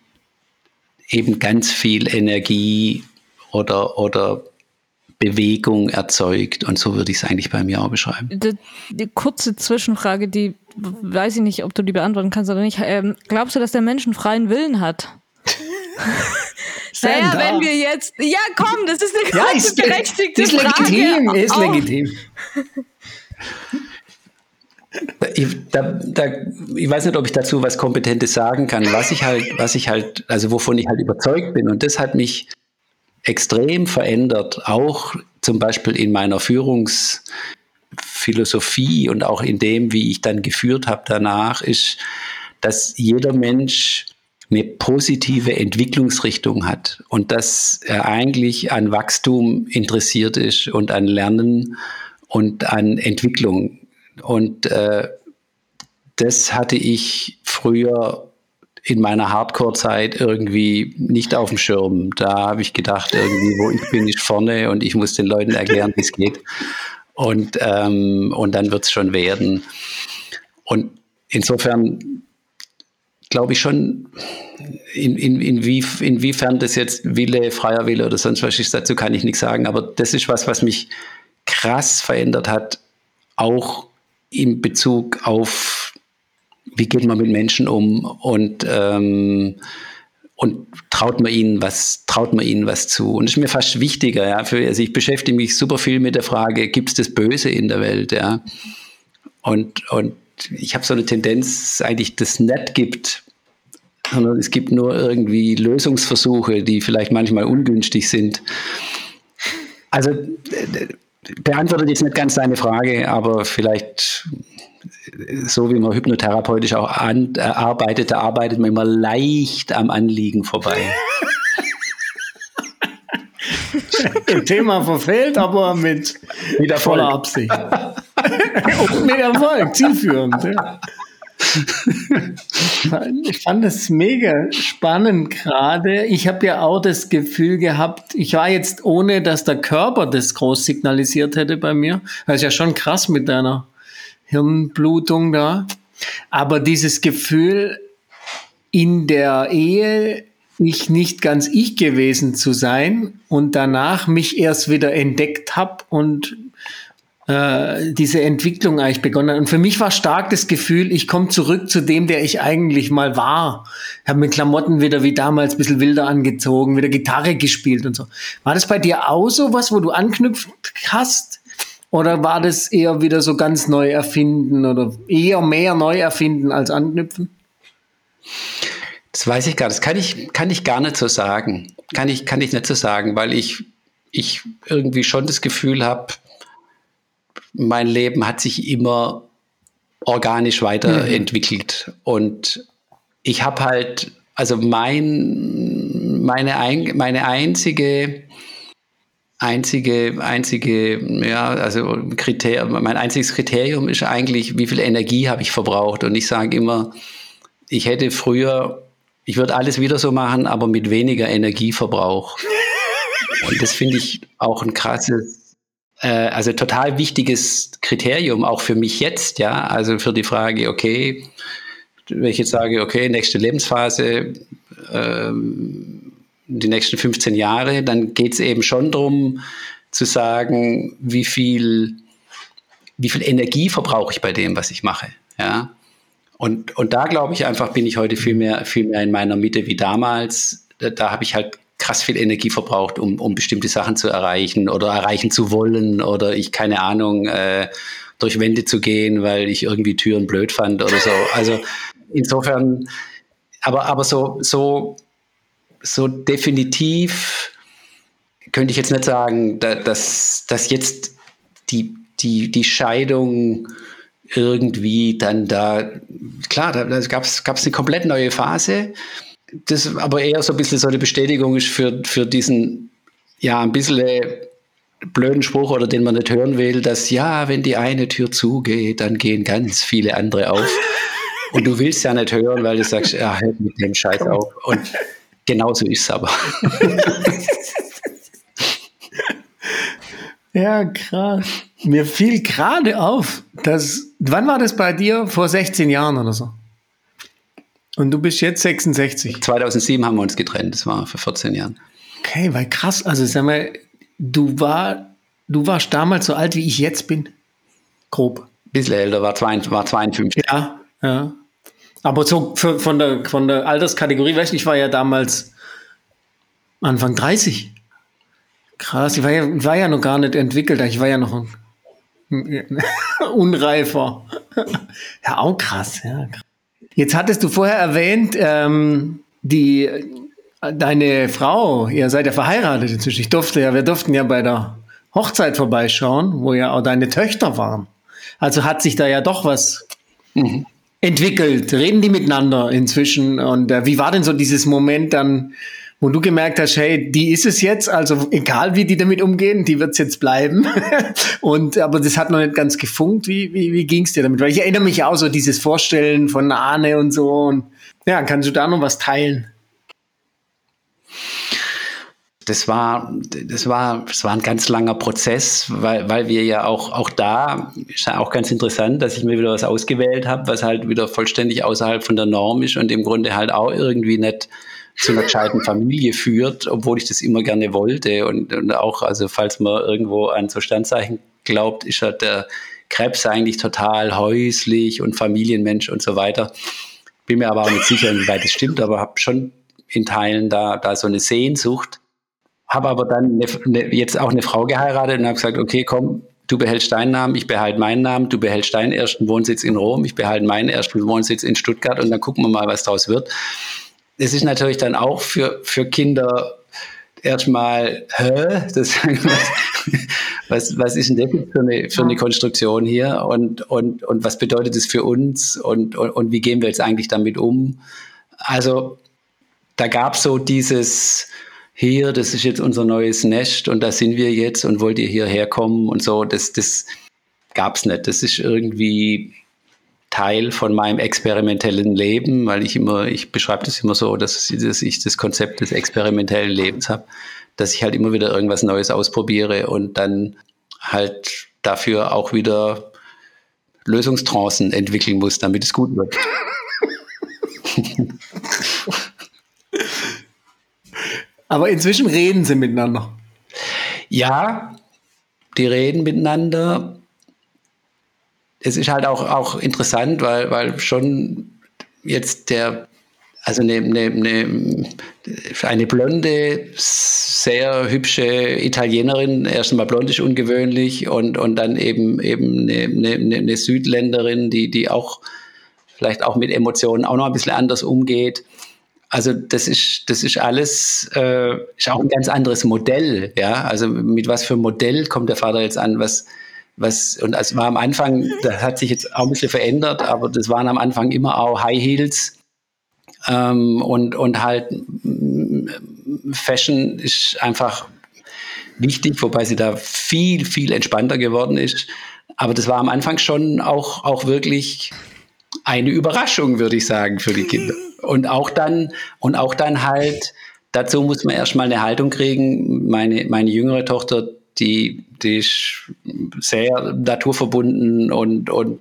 eben ganz viel Energie oder, oder Bewegung erzeugt. Und so würde ich es eigentlich bei mir auch beschreiben. Die, die, kurze Zwischenfrage, die weiß ich nicht, ob du die beantworten kannst oder nicht. Ähm, glaubst du, dass der Mensch einen freien Willen hat? Naja, wenn wir jetzt. Ja, komm, das ist eine ja, ist, berechtigte ist Frage. Legitim, ist legitim. Ich, da, da, ich weiß nicht, ob ich dazu was Kompetentes sagen kann. Was ich halt, was ich halt, also wovon ich halt überzeugt bin, und das hat mich extrem verändert, auch zum Beispiel in meiner Führungsphilosophie und auch in dem, wie ich dann geführt habe danach, ist, dass jeder Mensch eine positive Entwicklungsrichtung hat und dass er eigentlich an Wachstum interessiert ist und an Lernen und an Entwicklung. Und äh, das hatte ich früher in meiner Hardcore-Zeit irgendwie nicht auf dem Schirm. Da habe ich gedacht, irgendwie, wo ich bin, ist vorne und ich muss den Leuten erklären, wie es geht. Und, ähm, und dann wird es schon werden. Und insofern glaube ich schon, in, in, inwie, inwiefern das jetzt Wille, freier Wille oder sonst was ist, dazu kann ich nichts sagen. Aber das ist was, was mich krass verändert hat, auch in Bezug auf, wie geht man mit Menschen um und, ähm, und traut man ihnen was, traut man ihnen was zu. Und das ist mir fast wichtiger, ja. Für, also ich beschäftige mich super viel mit der Frage, gibt es das Böse in der Welt, ja. Und, und ich habe so eine Tendenz, eigentlich das nicht gibt, sondern es gibt nur irgendwie Lösungsversuche, die vielleicht manchmal ungünstig sind. Also beantwortet jetzt nicht ganz deine Frage, aber vielleicht so wie man hypnotherapeutisch auch an, äh, arbeitet, da arbeitet man immer leicht am Anliegen vorbei. Im Thema verfehlt, aber mit, mit voller Absicht. Und mit Erfolg, zielführend. Ja. Ich fand es mega spannend gerade. Ich habe ja auch das Gefühl gehabt, ich war jetzt ohne, dass der Körper das groß signalisiert hätte bei mir. Das ist ja schon krass mit deiner Hirnblutung da. Aber dieses Gefühl, in der Ehe ich nicht ganz ich gewesen zu sein und danach mich erst wieder entdeckt habe und äh, diese Entwicklung eigentlich begonnen hat. Und für mich war stark das Gefühl, ich komme zurück zu dem, der ich eigentlich mal war. Ich habe mit Klamotten wieder wie damals ein bisschen wilder angezogen, wieder Gitarre gespielt und so. War das bei dir auch so was, wo du anknüpft hast? Oder war das eher wieder so ganz neu erfinden oder eher mehr neu erfinden als anknüpfen? Das weiß ich gar nicht. Das kann ich, kann ich gar nicht so sagen. Kann ich, kann ich nicht so sagen, weil ich, ich irgendwie schon das Gefühl habe, mein Leben hat sich immer organisch weiterentwickelt. Mhm. Und ich habe halt, also mein, meine, ein, meine einzige, einzige, einzige, ja, also Kriterium, mein einziges Kriterium ist eigentlich, wie viel Energie habe ich verbraucht. Und ich sage immer, ich hätte früher, ich würde alles wieder so machen, aber mit weniger Energieverbrauch. Und das finde ich auch ein krasses, also total wichtiges Kriterium, auch für mich jetzt, ja. Also für die Frage, okay, wenn ich jetzt sage, okay, nächste Lebensphase, ähm, die nächsten 15 Jahre, dann geht es eben schon darum zu sagen, wie viel, wie viel Energie verbrauche ich bei dem, was ich mache. Ja? Und, und da glaube ich einfach, bin ich heute viel mehr, viel mehr in meiner Mitte wie damals. Da, da habe ich halt krass viel Energie verbraucht, um, um bestimmte Sachen zu erreichen oder erreichen zu wollen oder ich keine Ahnung, äh, durch Wände zu gehen, weil ich irgendwie Türen blöd fand oder so. Also insofern, aber, aber so, so, so definitiv könnte ich jetzt nicht sagen, dass, dass jetzt die, die, die Scheidung irgendwie dann da, klar, da, da gab es eine komplett neue Phase das aber eher so ein bisschen so eine Bestätigung ist für, für diesen, ja, ein bisschen blöden Spruch oder den man nicht hören will, dass ja, wenn die eine Tür zugeht, dann gehen ganz viele andere auf. Und du willst ja nicht hören, weil du sagst, ja, hört mit dem Scheiß auf. Und genau so ist es aber. Ja, krass. Mir fiel gerade auf, dass, wann war das bei dir? Vor 16 Jahren oder so? Und du bist jetzt 66. 2007 haben wir uns getrennt, das war vor 14 Jahren. Okay, weil krass, also sag mal, du, war, du warst damals so alt, wie ich jetzt bin. Grob. Bisschen älter, war, zwei, war 52. Ja, ja. Aber so für, von, der, von der Alterskategorie, weißt du, ich war ja damals Anfang 30. Krass, ich war ja, war ja noch gar nicht entwickelt, ich war ja noch ein, unreifer. ja, auch krass, ja. Krass. Jetzt hattest du vorher erwähnt, ähm, die, deine Frau, ihr seid ja verheiratet inzwischen. Ich durfte ja, wir durften ja bei der Hochzeit vorbeischauen, wo ja auch deine Töchter waren. Also hat sich da ja doch was mhm. entwickelt. Reden die miteinander inzwischen? Und äh, wie war denn so dieses Moment dann, wo du gemerkt hast, hey, die ist es jetzt, also egal wie die damit umgehen, die wird es jetzt bleiben. und aber das hat noch nicht ganz gefunkt. Wie, wie, wie ging es dir damit? Weil ich erinnere mich auch so dieses Vorstellen von Ahne und so. Und ja, kannst du da noch was teilen? Das war, das war, das war ein ganz langer Prozess, weil, weil wir ja auch, auch da, ist ja auch ganz interessant, dass ich mir wieder was ausgewählt habe, was halt wieder vollständig außerhalb von der Norm ist und im Grunde halt auch irgendwie nicht zu einer gescheiten Familie führt, obwohl ich das immer gerne wollte. Und, und auch, also falls man irgendwo an so Standzeichen glaubt, ist ja der Krebs eigentlich total häuslich und Familienmensch und so weiter. Bin mir aber auch nicht sicher, wie weit das stimmt, aber habe schon in Teilen da, da so eine Sehnsucht. Habe aber dann eine, eine, jetzt auch eine Frau geheiratet und habe gesagt, okay, komm, du behältst deinen Namen, ich behalte meinen Namen, du behältst deinen ersten Wohnsitz in Rom, ich behalte meinen ersten Wohnsitz in Stuttgart und dann gucken wir mal, was daraus wird es ist natürlich dann auch für, für Kinder erstmal, hä? Das, was, was ist denn das für eine, für eine Konstruktion hier und, und, und was bedeutet das für uns und, und, und wie gehen wir jetzt eigentlich damit um? Also da gab es so dieses, hier, das ist jetzt unser neues Nest und da sind wir jetzt und wollt ihr hierher kommen und so, das, das gab es nicht. Das ist irgendwie Teil von meinem experimentellen Leben, weil ich immer, ich beschreibe das immer so, dass, dass ich das Konzept des experimentellen Lebens habe, dass ich halt immer wieder irgendwas Neues ausprobiere und dann halt dafür auch wieder Lösungstrancen entwickeln muss, damit es gut wird. Aber inzwischen reden sie miteinander. Ja, die reden miteinander es ist halt auch, auch interessant, weil, weil schon jetzt der, also eine, eine, eine, eine blonde, sehr hübsche Italienerin, erstmal blond ist ungewöhnlich und, und dann eben, eben eine, eine, eine Südländerin, die, die auch vielleicht auch mit Emotionen auch noch ein bisschen anders umgeht. Also das ist, das ist alles, äh, ist auch ein ganz anderes Modell, ja. Also mit was für Modell kommt der Vater jetzt an, was, was, und es war am Anfang, das hat sich jetzt auch ein bisschen verändert, aber das waren am Anfang immer auch High Heels. Ähm, und, und halt Fashion ist einfach wichtig, wobei sie da viel, viel entspannter geworden ist. Aber das war am Anfang schon auch, auch wirklich eine Überraschung, würde ich sagen, für die Kinder. Und auch dann, und auch dann halt, dazu muss man erstmal eine Haltung kriegen. Meine, meine jüngere Tochter, die, die ist sehr naturverbunden und, und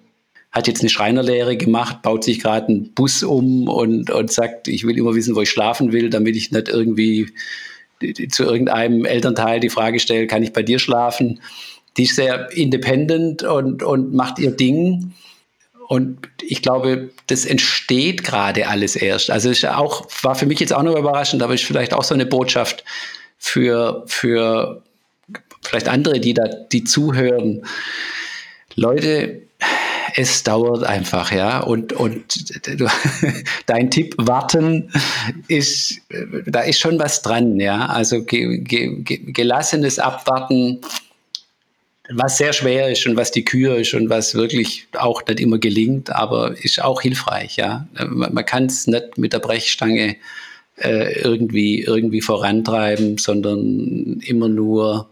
hat jetzt eine Schreinerlehre gemacht, baut sich gerade einen Bus um und, und sagt, ich will immer wissen, wo ich schlafen will, damit ich nicht irgendwie zu irgendeinem Elternteil die Frage stelle, kann ich bei dir schlafen? Die ist sehr independent und, und macht ihr Ding. Und ich glaube, das entsteht gerade alles erst. Also ist auch, war für mich jetzt auch noch überraschend, aber ist vielleicht auch so eine Botschaft für, für vielleicht andere, die da, die zuhören. Leute, es dauert einfach, ja. Und, und dein Tipp, warten, ist, da ist schon was dran, ja. Also ge, ge, gelassenes Abwarten, was sehr schwer ist und was die Kür ist und was wirklich auch nicht immer gelingt, aber ist auch hilfreich, ja. Man, man kann es nicht mit der Brechstange äh, irgendwie, irgendwie vorantreiben, sondern immer nur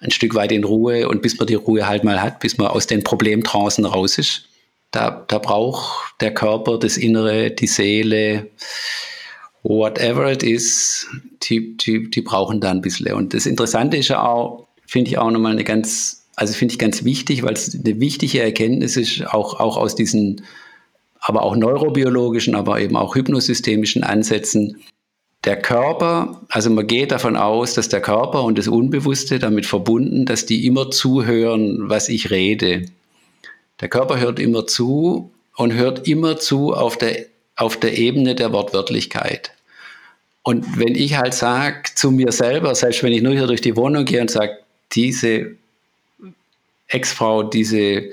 ein Stück weit in Ruhe und bis man die Ruhe halt mal hat, bis man aus den Problemtrancen raus ist. Da, da braucht der Körper, das Innere, die Seele, whatever it is, die, die, die brauchen da ein bisschen. Und das Interessante ist ja auch, finde ich auch nochmal eine ganz, also finde ich ganz wichtig, weil es eine wichtige Erkenntnis ist, auch, auch aus diesen, aber auch neurobiologischen, aber eben auch hypnosystemischen Ansätzen, der Körper, also man geht davon aus, dass der Körper und das Unbewusste damit verbunden, dass die immer zuhören, was ich rede. Der Körper hört immer zu und hört immer zu auf der, auf der Ebene der Wortwörtlichkeit. Und wenn ich halt sage zu mir selber, selbst wenn ich nur hier durch die Wohnung gehe und sage, diese Ex-Frau, diese,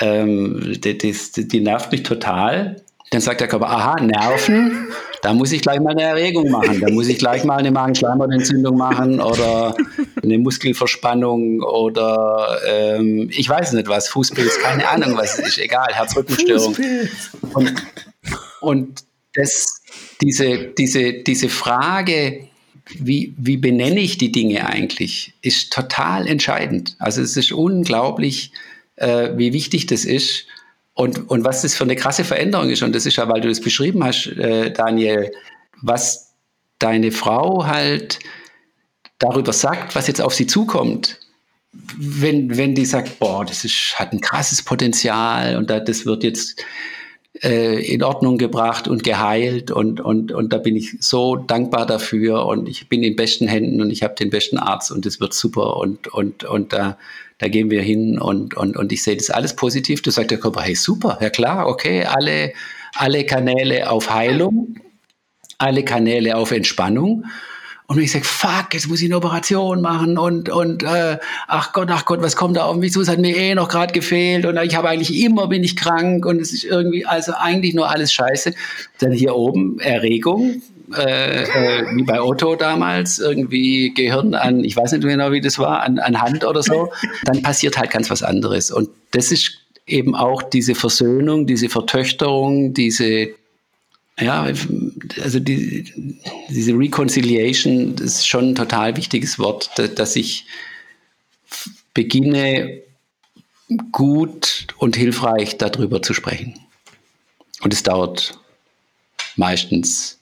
ähm, die, die, die nervt mich total, dann sagt der Körper, aha, Nerven, da muss ich gleich mal eine Erregung machen, da muss ich gleich mal eine Magenschleimhautentzündung machen oder eine Muskelverspannung oder ähm, ich weiß nicht was, Fußpilz, keine Ahnung was es ist, egal, Herzrückenstörung. Und, und das, diese, diese, diese Frage, wie, wie benenne ich die Dinge eigentlich, ist total entscheidend. Also es ist unglaublich, äh, wie wichtig das ist. Und, und was das für eine krasse Veränderung ist, und das ist ja, weil du das beschrieben hast, äh, Daniel, was deine Frau halt darüber sagt, was jetzt auf sie zukommt. Wenn, wenn die sagt, boah, das ist, hat ein krasses Potenzial und da, das wird jetzt äh, in Ordnung gebracht und geheilt und, und, und da bin ich so dankbar dafür und ich bin in besten Händen und ich habe den besten Arzt und es wird super und, und, und da, da gehen wir hin und, und, und ich sehe das alles positiv. Da sagt der Körper, hey super, ja klar, okay, alle, alle Kanäle auf Heilung, alle Kanäle auf Entspannung. Und ich sage, fuck, jetzt muss ich eine Operation machen und, und äh, ach Gott, ach Gott, was kommt da auf mich zu? Es hat mir eh noch gerade gefehlt und ich habe eigentlich immer bin ich krank und es ist irgendwie, also eigentlich nur alles scheiße. Dann hier oben Erregung, äh, äh, wie bei Otto damals, irgendwie Gehirn an, ich weiß nicht genau, wie das war, an, an Hand oder so, dann passiert halt ganz was anderes. Und das ist eben auch diese Versöhnung, diese Vertöchterung, diese ja, also die, diese Reconciliation ist schon ein total wichtiges Wort, dass ich beginne, gut und hilfreich darüber zu sprechen. Und es dauert meistens,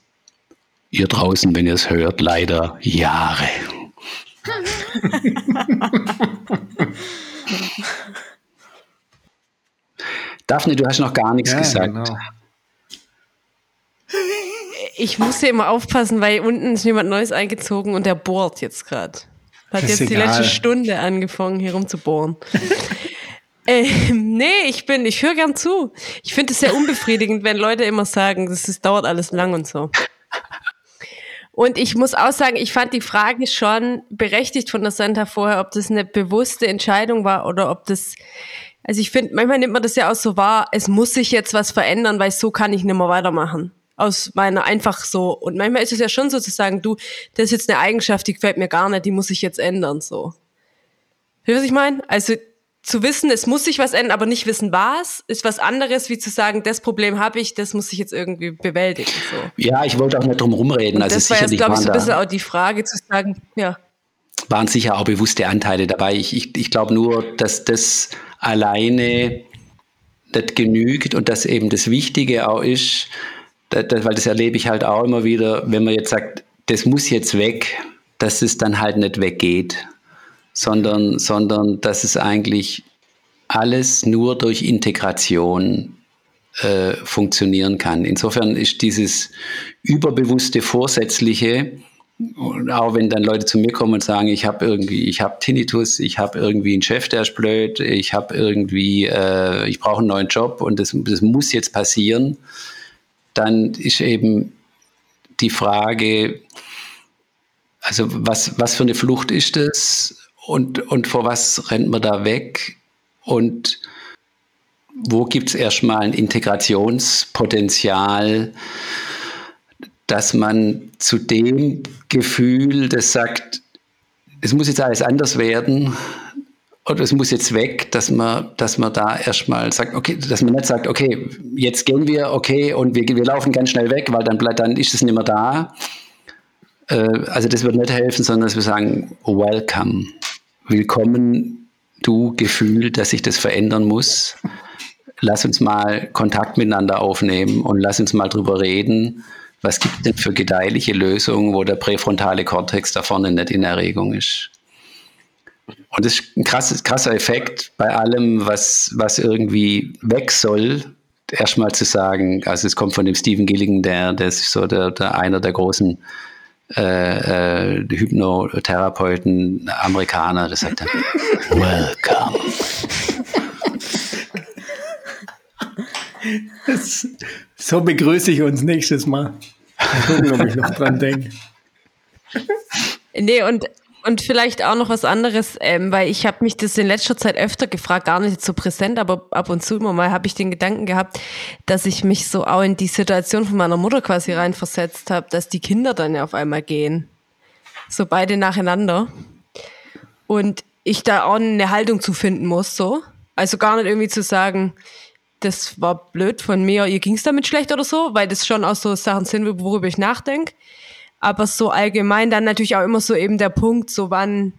ihr draußen, wenn ihr es hört, leider Jahre. Daphne, du hast noch gar nichts ja, gesagt. Genau ich muss hier immer aufpassen, weil unten ist jemand Neues eingezogen und der bohrt jetzt gerade. Hat jetzt egal. die letzte Stunde angefangen, hier rumzubohren. ähm, nee, ich bin, ich höre gern zu. Ich finde es sehr unbefriedigend, wenn Leute immer sagen, das, das dauert alles lang und so. Und ich muss auch sagen, ich fand die Frage schon berechtigt von der Santa vorher, ob das eine bewusste Entscheidung war oder ob das, also ich finde, manchmal nimmt man das ja auch so wahr, es muss sich jetzt was verändern, weil so kann ich nicht mehr weitermachen aus meiner einfach so. Und manchmal ist es ja schon so zu sagen, du, das ist jetzt eine Eigenschaft, die gefällt mir gar nicht, die muss ich jetzt ändern, so. Wie was ich meine? Also, zu wissen, es muss sich was ändern, aber nicht wissen, was, ist was anderes, wie zu sagen, das Problem habe ich, das muss ich jetzt irgendwie bewältigen. So. Ja, ich wollte auch nicht drum rumreden. Also das war jetzt, glaube ich, so ein bisschen auch die Frage zu sagen, ja. Waren sicher auch bewusste Anteile dabei. Ich, ich, ich glaube nur, dass das alleine nicht genügt und dass eben das Wichtige auch ist, dass, weil das erlebe ich halt auch immer wieder, wenn man jetzt sagt, das muss jetzt weg, dass es dann halt nicht weggeht sondern, sondern dass es eigentlich alles nur durch Integration äh, funktionieren kann. Insofern ist dieses überbewusste Vorsätzliche, auch wenn dann Leute zu mir kommen und sagen, ich habe irgendwie, ich habe Tinnitus, ich habe irgendwie einen Chef, der ist blöd, ich habe irgendwie, äh, ich brauche einen neuen Job und das, das muss jetzt passieren, dann ist eben die Frage, also was, was für eine Flucht ist das? Und, und vor was rennt man da weg und wo gibt es erstmal ein Integrationspotenzial, dass man zu dem Gefühl, das sagt, es muss jetzt alles anders werden oder es muss jetzt weg, dass man, dass man da erstmal sagt, okay, dass man nicht sagt, okay, jetzt gehen wir, okay, und wir, wir laufen ganz schnell weg, weil dann, dann ist es nicht mehr da. Äh, also das wird nicht helfen, sondern dass wir sagen, welcome. Willkommen, du Gefühl, dass sich das verändern muss. Lass uns mal Kontakt miteinander aufnehmen und lass uns mal drüber reden. Was gibt es denn für gedeihliche Lösungen, wo der präfrontale Kortex da vorne nicht in Erregung ist? Und das ist ein krasses, krasser Effekt bei allem, was, was irgendwie weg soll, erstmal zu sagen, also es kommt von dem Stephen Gilligan, der, der ist so der, der einer der großen äh, äh, Hypnotherapeuten, Amerikaner, das sagt dann, Welcome. Das, so begrüße ich uns nächstes Mal. Mal gucken, ob ich noch dran denke. Nee, und und vielleicht auch noch was anderes, ähm, weil ich habe mich das in letzter Zeit öfter gefragt, gar nicht so präsent, aber ab und zu immer mal habe ich den Gedanken gehabt, dass ich mich so auch in die Situation von meiner Mutter quasi reinversetzt habe, dass die Kinder dann ja auf einmal gehen. So beide nacheinander. Und ich da auch eine Haltung zu finden muss, so. Also gar nicht irgendwie zu sagen, das war blöd von mir, ihr ging es damit schlecht oder so, weil das schon auch so Sachen sind, worüber ich nachdenke aber so allgemein dann natürlich auch immer so eben der Punkt, so wann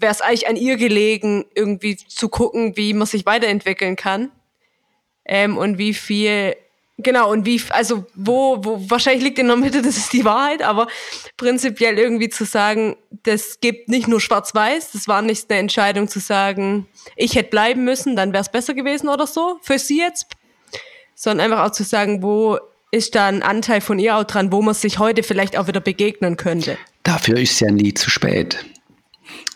wäre es eigentlich an ihr gelegen, irgendwie zu gucken, wie man sich weiterentwickeln kann. Ähm, und wie viel Genau, und wie, also wo, wo, wahrscheinlich liegt in der Mitte, das ist die Wahrheit, aber prinzipiell irgendwie zu sagen, das gibt nicht nur schwarz-weiß, das war nicht eine Entscheidung zu sagen, ich hätte bleiben müssen, dann wäre es besser gewesen oder so, für sie jetzt, sondern einfach auch zu sagen, wo ist da ein Anteil von ihr auch dran, wo man sich heute vielleicht auch wieder begegnen könnte? Dafür ist ja nie zu spät.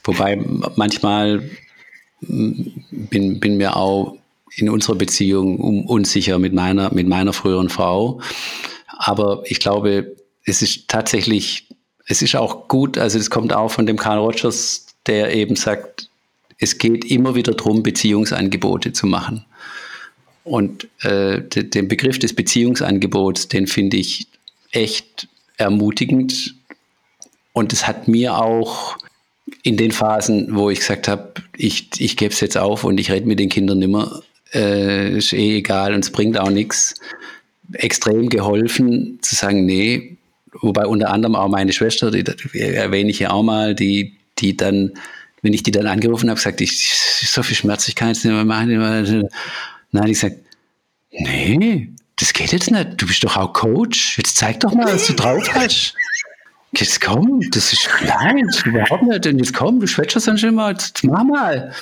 Wobei manchmal bin, bin mir auch in unserer Beziehung unsicher mit meiner, mit meiner früheren Frau. Aber ich glaube, es ist tatsächlich, es ist auch gut, also es kommt auch von dem Carl Rogers, der eben sagt, es geht immer wieder darum, Beziehungsangebote zu machen. Und äh, den Begriff des Beziehungsangebots, den finde ich echt ermutigend. Und es hat mir auch in den Phasen, wo ich gesagt habe, ich, ich gebe es jetzt auf und ich rede mit den Kindern nimmer, äh, ist eh egal und es bringt auch nichts, extrem geholfen zu sagen, nee, wobei unter anderem auch meine Schwester, die, die erwähne ich ja auch mal, die, die dann, wenn ich die dann angerufen habe, gesagt, ich so viel Schmerz, ich kann jetzt nicht mehr machen. Nein, ich sage, nee, das geht jetzt nicht. Du bist doch auch Coach. Jetzt zeig doch mal, was du drauf hast. Jetzt komm, das ist nein, überhaupt nicht. Und jetzt komm, du schwätzt dann schon mal, jetzt mach mal.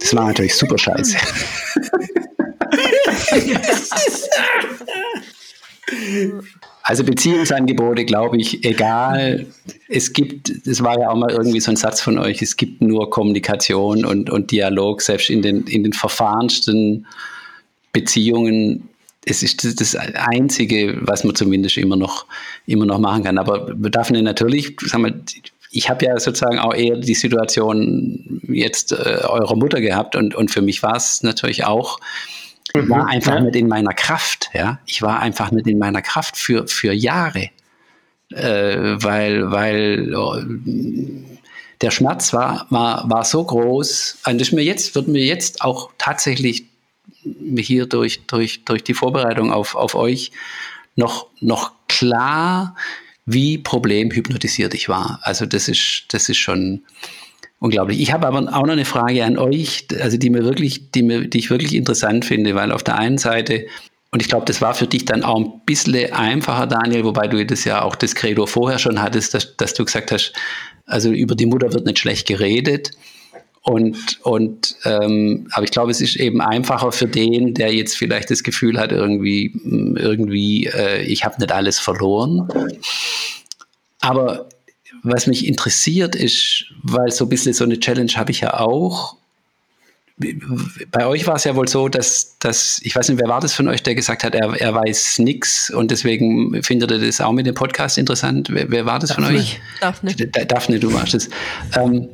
Das war natürlich super scheiße. Also Beziehungsangebote, glaube ich, egal. Es gibt, das war ja auch mal irgendwie so ein Satz von euch, es gibt nur Kommunikation und, und Dialog, selbst in den, in den verfahrensten Beziehungen, es ist das Einzige, was man zumindest immer noch, immer noch machen kann. Aber dürfen natürlich, sagen wir, ich habe ja sozusagen auch eher die Situation jetzt äh, eurer Mutter gehabt und, und für mich war es natürlich auch, ich mhm, war einfach ja. nicht in meiner Kraft, ja. Ich war einfach nicht in meiner Kraft für, für Jahre. Äh, weil, weil oh, der Schmerz war, war, war so groß, und das mir jetzt, wird mir jetzt auch tatsächlich hier durch, durch, durch die Vorbereitung auf, auf euch noch, noch klar, wie problemhypnotisiert ich war. Also das ist, das ist schon unglaublich. Ich habe aber auch noch eine Frage an euch, also die mir wirklich, die mir, die ich wirklich interessant finde, weil auf der einen Seite und ich glaube, das war für dich dann auch ein bisschen einfacher, Daniel, wobei du das ja auch das Credo vorher schon hattest, dass, dass du gesagt hast, also über die Mutter wird nicht schlecht geredet. Und, und ähm, aber ich glaube, es ist eben einfacher für den, der jetzt vielleicht das Gefühl hat, irgendwie, irgendwie, äh, ich habe nicht alles verloren. Aber was mich interessiert ist, weil so ein bisschen so eine Challenge habe ich ja auch. Bei euch war es ja wohl so, dass, dass, ich weiß nicht, wer war das von euch, der gesagt hat, er, er weiß nichts und deswegen findet er das auch mit dem Podcast interessant. Wer, wer war das Daphne. von euch? Daphne. Daphne, du warst es. Ähm,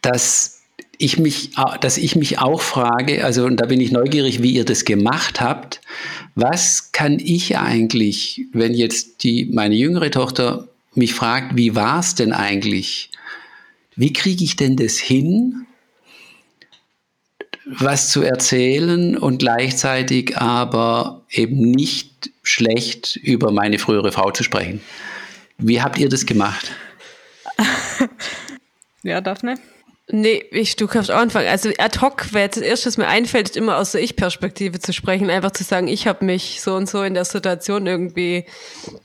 dass ich mich, dass ich mich auch frage, also und da bin ich neugierig, wie ihr das gemacht habt. Was kann ich eigentlich, wenn jetzt die, meine jüngere Tochter mich fragt, wie war es denn eigentlich? Wie kriege ich denn das hin, was zu erzählen und gleichzeitig aber eben nicht schlecht über meine frühere Frau zu sprechen? Wie habt ihr das gemacht? ja, Daphne? Nee, ich, du kannst auch anfangen. Also ad hoc, wer jetzt das erste, was mir einfällt, ist immer aus der Ich-Perspektive zu sprechen. Einfach zu sagen, ich habe mich so und so in der Situation irgendwie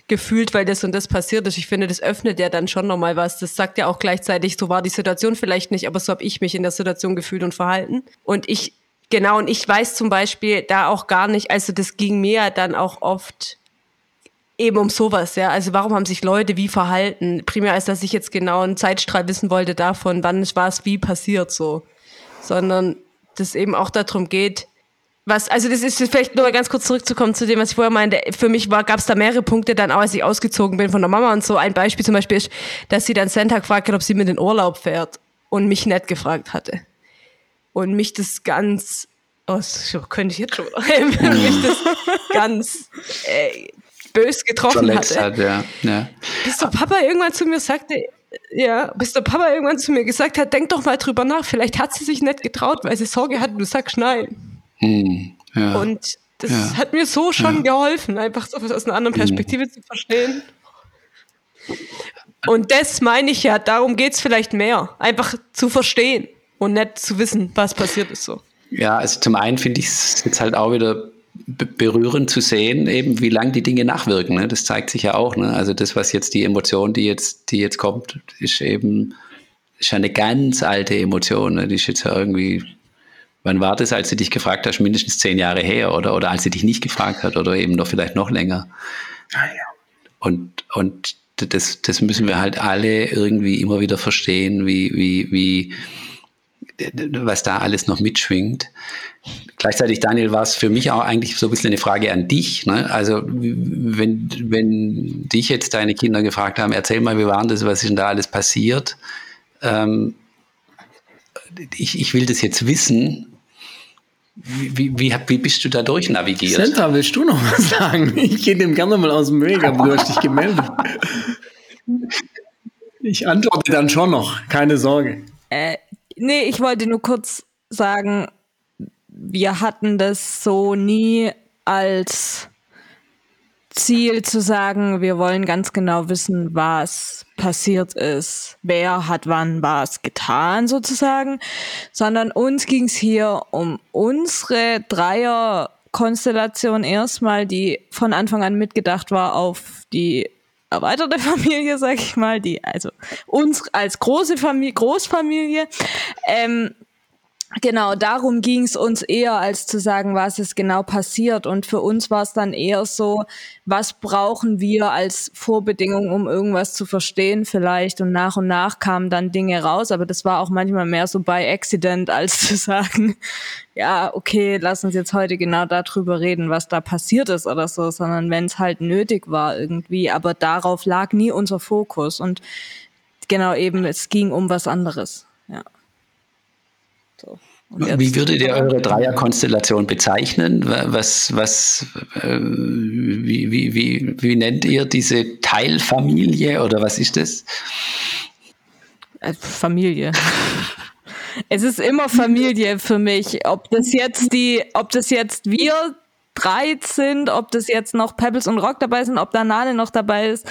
gefühlt, weil das und das passiert ist. Ich finde, das öffnet ja dann schon nochmal was. Das sagt ja auch gleichzeitig, so war die Situation vielleicht nicht, aber so habe ich mich in der Situation gefühlt und verhalten. Und ich, genau, und ich weiß zum Beispiel da auch gar nicht, also das ging mir dann auch oft eben um sowas, ja. Also warum haben sich Leute wie verhalten? Primär als dass ich jetzt genau einen Zeitstrahl wissen wollte davon, wann war es wie passiert so. Sondern dass eben auch darum geht, was, also das ist vielleicht nur mal ganz kurz zurückzukommen zu dem, was ich vorher meinte. Für mich war, gab es da mehrere Punkte dann auch, als ich ausgezogen bin von der Mama und so. Ein Beispiel zum Beispiel ist, dass sie dann Santa gefragt hat, ob sie mit in den Urlaub fährt und mich nicht gefragt hatte. Und mich das ganz, oh, das könnte ich jetzt schon, mich das ganz äh, bös getroffen hatte. Hat, ja. Ja. Bis der Papa irgendwann zu mir sagte, ja, bis der Papa irgendwann zu mir gesagt hat, denk doch mal drüber nach, vielleicht hat sie sich nicht getraut, weil sie Sorge hatte, du sagst nein. Hm, ja. Und das ja. hat mir so schon geholfen, einfach so aus einer anderen hm. Perspektive hm. zu verstehen. Und das meine ich ja, darum geht es vielleicht mehr. Einfach zu verstehen und nicht zu wissen, was passiert ist so. Ja, also zum einen finde ich es jetzt halt auch wieder berührend zu sehen, eben wie lang die Dinge nachwirken. Ne? Das zeigt sich ja auch. Ne? Also das, was jetzt die Emotion, die jetzt, die jetzt kommt, ist eben ist eine ganz alte Emotion. Ne? Die ist jetzt ja irgendwie, wann war das, als sie dich gefragt hast, mindestens zehn Jahre her oder, oder als sie dich nicht gefragt hat oder eben noch vielleicht noch länger. Ah, ja. Und, und das, das müssen wir halt alle irgendwie immer wieder verstehen, wie, wie, wie, was da alles noch mitschwingt. Gleichzeitig, Daniel, war es für mich auch eigentlich so ein bisschen eine Frage an dich. Ne? Also, wenn, wenn dich jetzt deine Kinder gefragt haben, erzähl mal, wie war das, was ist denn da alles passiert? Ähm, ich, ich will das jetzt wissen. Wie, wie, wie, bist du da durchnavigiert? Senta, willst du noch was sagen? Ich gehe dem gerne mal aus dem Weg, aber du hast dich gemeldet. Ich antworte dann schon noch, keine Sorge. Äh, Nee, ich wollte nur kurz sagen, wir hatten das so nie als Ziel zu sagen, wir wollen ganz genau wissen, was passiert ist, wer hat wann was getan sozusagen, sondern uns ging es hier um unsere Dreier-Konstellation erstmal, die von Anfang an mitgedacht war auf die erweiterte Familie, sag ich mal, die, also uns als große Familie, Großfamilie. Ähm, Genau, darum ging es uns eher, als zu sagen, was ist genau passiert. Und für uns war es dann eher so, was brauchen wir als Vorbedingung, um irgendwas zu verstehen vielleicht. Und nach und nach kamen dann Dinge raus, aber das war auch manchmal mehr so by accident, als zu sagen, ja, okay, lass uns jetzt heute genau darüber reden, was da passiert ist oder so, sondern wenn es halt nötig war irgendwie. Aber darauf lag nie unser Fokus. Und genau eben, es ging um was anderes. Ja. Wie würdet ihr eure Dreierkonstellation bezeichnen? Was, was, äh, wie, wie, wie, wie nennt ihr diese Teilfamilie oder was ist das? äh, Familie. es ist immer Familie für mich. Ob das jetzt die, ob das jetzt wir drei sind, ob das jetzt noch Pebbles und Rock dabei sind, ob da Nale noch dabei ist.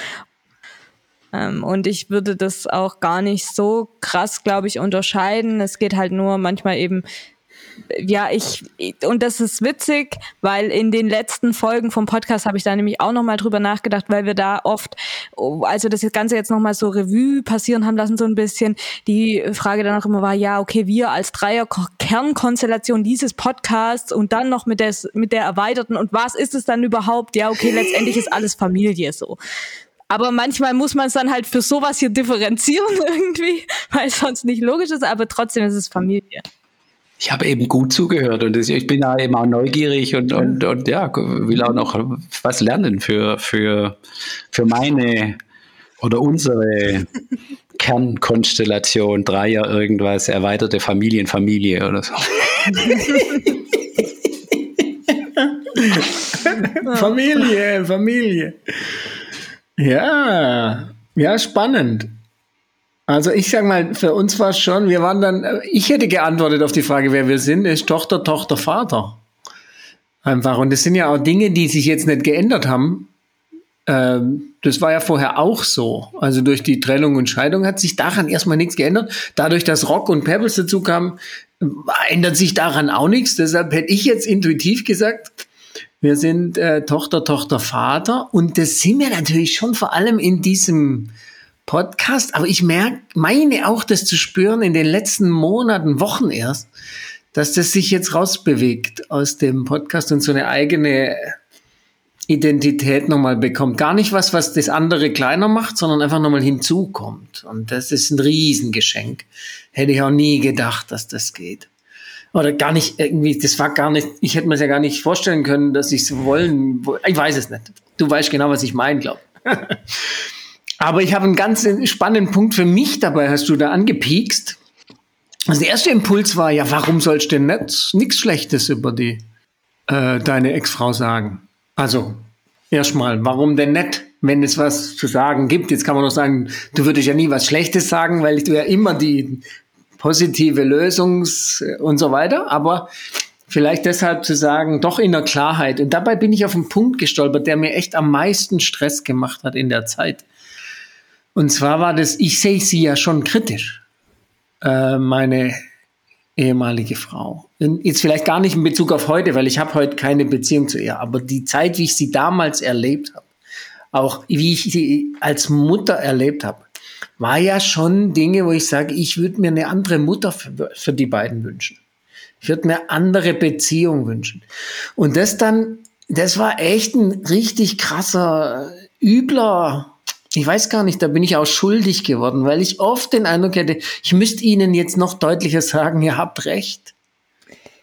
Ähm, und ich würde das auch gar nicht so krass, glaube ich, unterscheiden. Es geht halt nur manchmal eben ja, ich, und das ist witzig, weil in den letzten Folgen vom Podcast habe ich da nämlich auch nochmal drüber nachgedacht, weil wir da oft, also das Ganze jetzt nochmal so Revue passieren haben lassen, so ein bisschen, die Frage dann auch immer war, ja, okay, wir als Dreier-Kernkonstellation dieses Podcasts und dann noch mit der, mit der erweiterten und was ist es dann überhaupt? Ja, okay, letztendlich ist alles Familie so. Aber manchmal muss man es dann halt für sowas hier differenzieren irgendwie, weil es sonst nicht logisch ist, aber trotzdem ist es Familie ich habe eben gut zugehört und ich bin da eben auch neugierig und, und, und ja, will auch noch was lernen für, für, für meine oder unsere Kernkonstellation, Dreier, irgendwas, erweiterte Familienfamilie oder so. Familie, Familie. Ja, ja, spannend. Also ich sag mal, für uns war es schon, wir waren dann, ich hätte geantwortet auf die Frage, wer wir sind, ist Tochter, Tochter, Vater. Einfach. Und das sind ja auch Dinge, die sich jetzt nicht geändert haben. Ähm, das war ja vorher auch so. Also durch die Trennung und Scheidung hat sich daran erstmal nichts geändert. Dadurch, dass Rock und Pebbles dazu kamen, ändert sich daran auch nichts. Deshalb hätte ich jetzt intuitiv gesagt, wir sind äh, Tochter, Tochter, Vater. Und das sind wir natürlich schon vor allem in diesem Podcast, aber ich merke, meine auch das zu spüren in den letzten Monaten, Wochen erst, dass das sich jetzt rausbewegt aus dem Podcast und so eine eigene Identität nochmal bekommt. Gar nicht was, was das andere kleiner macht, sondern einfach nochmal hinzukommt. Und das ist ein Riesengeschenk. Hätte ich auch nie gedacht, dass das geht. Oder gar nicht irgendwie, das war gar nicht, ich hätte mir es ja gar nicht vorstellen können, dass ich es wollen, ich weiß es nicht. Du weißt genau, was ich meine, glaube Aber ich habe einen ganz spannenden Punkt für mich dabei, hast du da angepiekst. Also der erste Impuls war, ja, warum sollst du denn nicht nichts Schlechtes über die, äh, deine Ex-Frau sagen? Also, erstmal, warum denn nicht, wenn es was zu sagen gibt? Jetzt kann man noch sagen, du würdest ja nie was Schlechtes sagen, weil du ja immer die positive Lösungs- und so weiter, aber vielleicht deshalb zu sagen, doch in der Klarheit. Und dabei bin ich auf einen Punkt gestolpert, der mir echt am meisten Stress gemacht hat in der Zeit. Und zwar war das, ich sehe sie ja schon kritisch, äh, meine ehemalige Frau. Und jetzt vielleicht gar nicht in Bezug auf heute, weil ich habe heute keine Beziehung zu ihr, aber die Zeit, wie ich sie damals erlebt habe, auch wie ich sie als Mutter erlebt habe, war ja schon Dinge, wo ich sage, ich würde mir eine andere Mutter für, für die beiden wünschen. Ich würde mir andere Beziehung wünschen. Und das dann, das war echt ein richtig krasser, übler ich weiß gar nicht, da bin ich auch schuldig geworden, weil ich oft den Eindruck hätte, ich müsste Ihnen jetzt noch deutlicher sagen, ihr habt recht.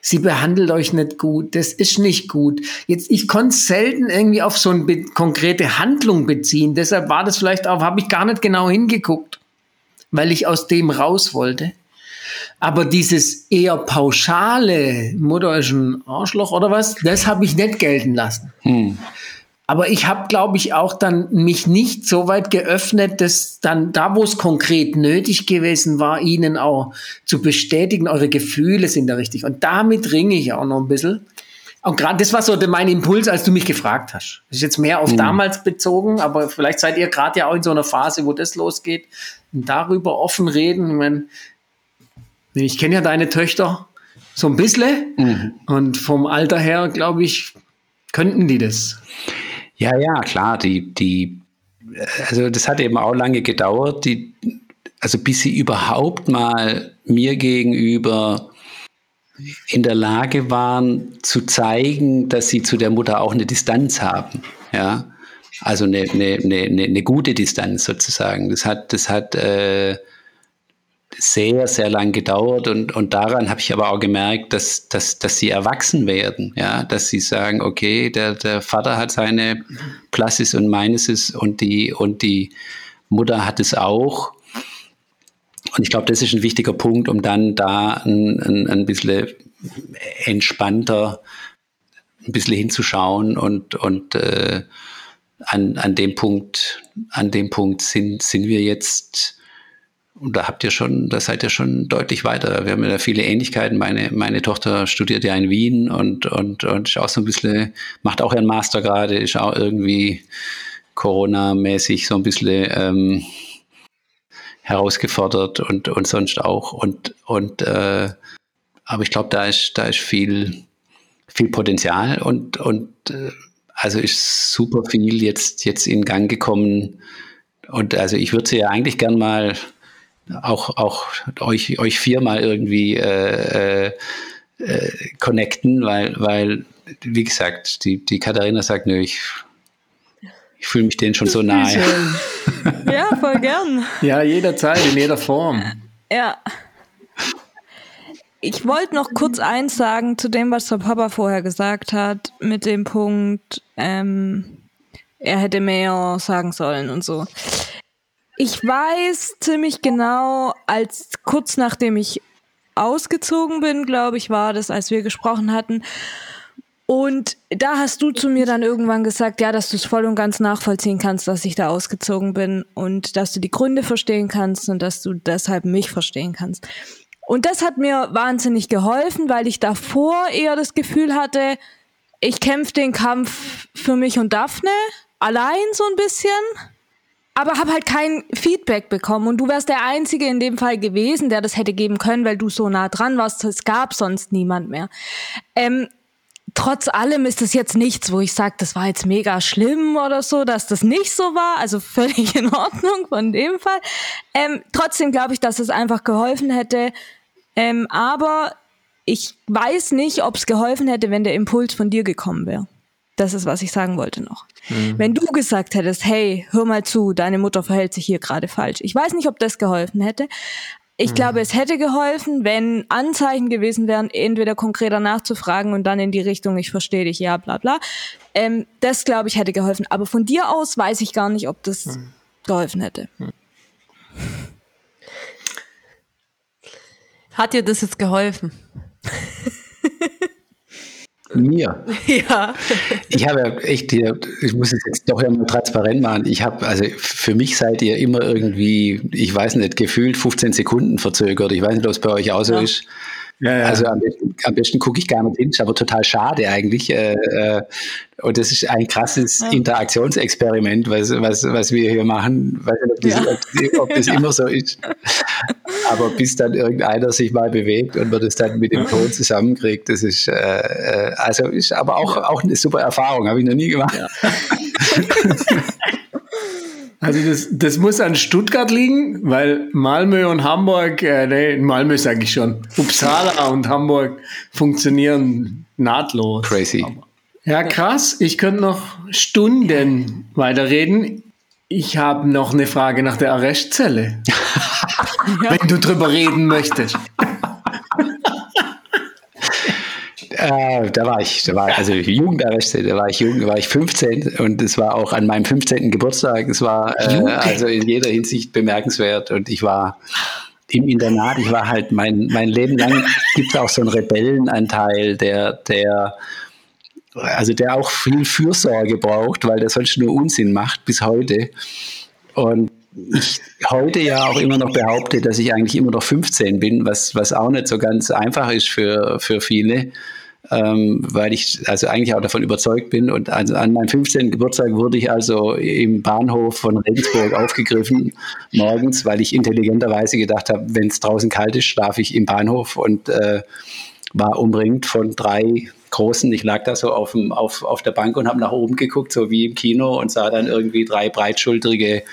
Sie behandelt euch nicht gut, das ist nicht gut. Jetzt, ich konnte selten irgendwie auf so eine konkrete Handlung beziehen, deshalb war das vielleicht auch, habe ich gar nicht genau hingeguckt, weil ich aus dem raus wollte. Aber dieses eher pauschale, Mutter ist ein Arschloch oder was, das habe ich nicht gelten lassen. Hm. Aber ich habe, glaube ich, auch dann mich nicht so weit geöffnet, dass dann da, wo es konkret nötig gewesen war, ihnen auch zu bestätigen, eure Gefühle sind da richtig. Und damit ringe ich auch noch ein bisschen. Und gerade das war so mein Impuls, als du mich gefragt hast. Das ist jetzt mehr auf mhm. damals bezogen, aber vielleicht seid ihr gerade ja auch in so einer Phase, wo das losgeht. Und darüber offen reden. Ich, mein, ich kenne ja deine Töchter so ein bisschen. Mhm. Und vom Alter her, glaube ich, könnten die das. Ja, ja, klar, die, die, also das hat eben auch lange gedauert, die, also bis sie überhaupt mal mir gegenüber in der Lage waren zu zeigen, dass sie zu der Mutter auch eine Distanz haben, ja, also eine, eine, eine, eine gute Distanz sozusagen. Das hat, das hat äh, sehr, sehr lang gedauert und, und daran habe ich aber auch gemerkt, dass, dass, dass sie erwachsen werden, ja, dass sie sagen, okay, der, der Vater hat seine Plusses und Minuses und die, und die Mutter hat es auch. Und ich glaube, das ist ein wichtiger Punkt, um dann da ein, ein, ein bisschen entspannter ein bisschen hinzuschauen und, und äh, an, an dem Punkt, an dem Punkt sind, sind wir jetzt und da habt ihr schon, da seid ihr schon deutlich weiter. Wir haben ja viele Ähnlichkeiten. Meine, meine Tochter studiert ja in Wien und, und, und ist auch so ein bisschen, macht auch ihren Master gerade, ist auch irgendwie Corona-mäßig so ein bisschen ähm, herausgefordert und, und sonst auch. Und, und äh, aber ich glaube, da ist, da ist viel, viel Potenzial und, und äh, also ist super viel jetzt, jetzt in Gang gekommen. Und also ich würde sie ja eigentlich gern mal auch, auch euch, euch viermal irgendwie äh, äh, äh, connecten, weil, weil, wie gesagt, die, die Katharina sagt, nö, ich, ich fühle mich denen schon so nahe. ja, voll gern. Ja, jederzeit, in jeder Form. Ja. Ich wollte noch kurz eins sagen zu dem, was der Papa vorher gesagt hat, mit dem Punkt, ähm, er hätte mehr sagen sollen und so. Ich weiß ziemlich genau, als kurz nachdem ich ausgezogen bin, glaube ich, war das, als wir gesprochen hatten. Und da hast du zu mir dann irgendwann gesagt, ja, dass du es voll und ganz nachvollziehen kannst, dass ich da ausgezogen bin und dass du die Gründe verstehen kannst und dass du deshalb mich verstehen kannst. Und das hat mir wahnsinnig geholfen, weil ich davor eher das Gefühl hatte, ich kämpfe den Kampf für mich und Daphne allein so ein bisschen aber habe halt kein Feedback bekommen und du wärst der Einzige in dem Fall gewesen, der das hätte geben können, weil du so nah dran warst. Es gab sonst niemand mehr. Ähm, trotz allem ist es jetzt nichts, wo ich sage, das war jetzt mega schlimm oder so, dass das nicht so war. Also völlig in Ordnung von dem Fall. Ähm, trotzdem glaube ich, dass es einfach geholfen hätte. Ähm, aber ich weiß nicht, ob es geholfen hätte, wenn der Impuls von dir gekommen wäre. Das ist, was ich sagen wollte noch. Mhm. Wenn du gesagt hättest, hey, hör mal zu, deine Mutter verhält sich hier gerade falsch. Ich weiß nicht, ob das geholfen hätte. Ich mhm. glaube, es hätte geholfen, wenn Anzeichen gewesen wären, entweder konkreter nachzufragen und dann in die Richtung, ich verstehe dich, ja, bla bla. Ähm, das, glaube ich, hätte geholfen. Aber von dir aus weiß ich gar nicht, ob das mhm. geholfen hätte. Mhm. Hat dir das jetzt geholfen? Mir? Ja. Ich habe echt, ich muss es jetzt doch ja mal transparent machen. Ich habe, also für mich seid ihr immer irgendwie, ich weiß nicht, gefühlt 15 Sekunden verzögert. Ich weiß nicht, ob es bei euch auch so ja. ist. Ja, ja. Also am besten, am besten gucke ich gar nicht hin, ist aber total schade eigentlich. Äh, äh, und das ist ein krasses ja. Interaktionsexperiment, was, was, was wir hier machen. Weiß nicht, ob das, ob, ob das immer so ist. Aber bis dann irgendeiner sich mal bewegt und man das dann mit dem Ton zusammenkriegt, das ist äh, äh also ist aber auch, auch eine super Erfahrung, habe ich noch nie gemacht. Also das, das muss an Stuttgart liegen, weil Malmö und Hamburg, äh, nee, Malmö sage ich schon, Uppsala und Hamburg funktionieren nahtlos. Crazy. Ja, krass. Ich könnte noch Stunden weiterreden. Ich habe noch eine Frage nach der Arrestzelle. ja. Wenn du drüber reden möchtest. Äh, da war ich, da war also Jugendarreste, da war ich jung, da war ich 15 und es war auch an meinem 15. Geburtstag. Es war äh, also in jeder Hinsicht bemerkenswert und ich war im Internat, ich war halt mein, mein Leben lang gibt es auch so einen Rebellenanteil, der, der also der auch viel Fürsorge braucht, weil der sonst nur Unsinn macht bis heute. Und ich heute ja auch immer noch behaupte, dass ich eigentlich immer noch 15 bin, was, was auch nicht so ganz einfach ist für, für viele ähm, weil ich also eigentlich auch davon überzeugt bin. Und also an meinem 15. Geburtstag wurde ich also im Bahnhof von Regensburg aufgegriffen morgens, weil ich intelligenterweise gedacht habe, wenn es draußen kalt ist, schlafe ich im Bahnhof und äh, war umringt von drei großen. Ich lag da so auf, dem, auf, auf der Bank und habe nach oben geguckt, so wie im Kino, und sah dann irgendwie drei breitschultrige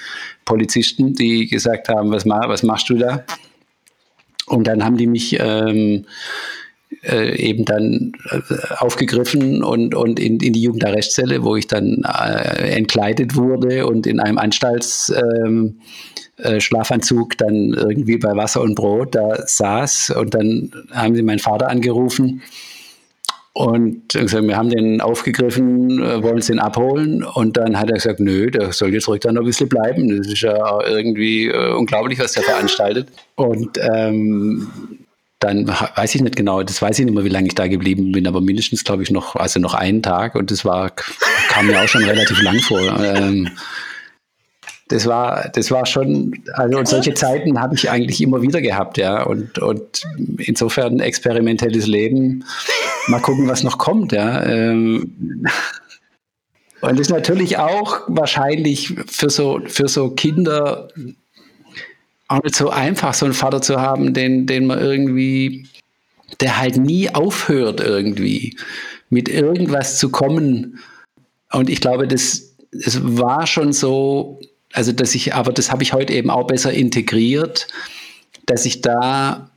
Polizisten, die gesagt haben, was, was machst du da? Und dann haben die mich ähm, äh, eben dann äh, aufgegriffen und, und in, in die Jugendarrestzelle, wo ich dann äh, entkleidet wurde und in einem Anstaltsschlafanzug ähm, äh, dann irgendwie bei Wasser und Brot da saß. Und dann haben sie meinen Vater angerufen und gesagt, wir haben den aufgegriffen, äh, wollen sie ihn abholen. Und dann hat er gesagt, nö, der soll jetzt ruhig dann noch ein bisschen bleiben. Das ist ja irgendwie äh, unglaublich, was der veranstaltet. Und ähm, dann weiß ich nicht genau, das weiß ich nicht mehr, wie lange ich da geblieben bin, aber mindestens, glaube ich, noch, also noch einen Tag und das war, kam mir auch schon relativ lang vor. Ähm, das war, das war schon, also und solche Zeiten habe ich eigentlich immer wieder gehabt, ja. Und, und insofern experimentelles Leben. Mal gucken, was noch kommt, ja. Ähm, und ist natürlich auch wahrscheinlich für so, für so Kinder auch nicht so einfach, so einen Vater zu haben, den, den man irgendwie, der halt nie aufhört, irgendwie mit irgendwas zu kommen. Und ich glaube, das, das war schon so, also dass ich, aber das habe ich heute eben auch besser integriert, dass ich da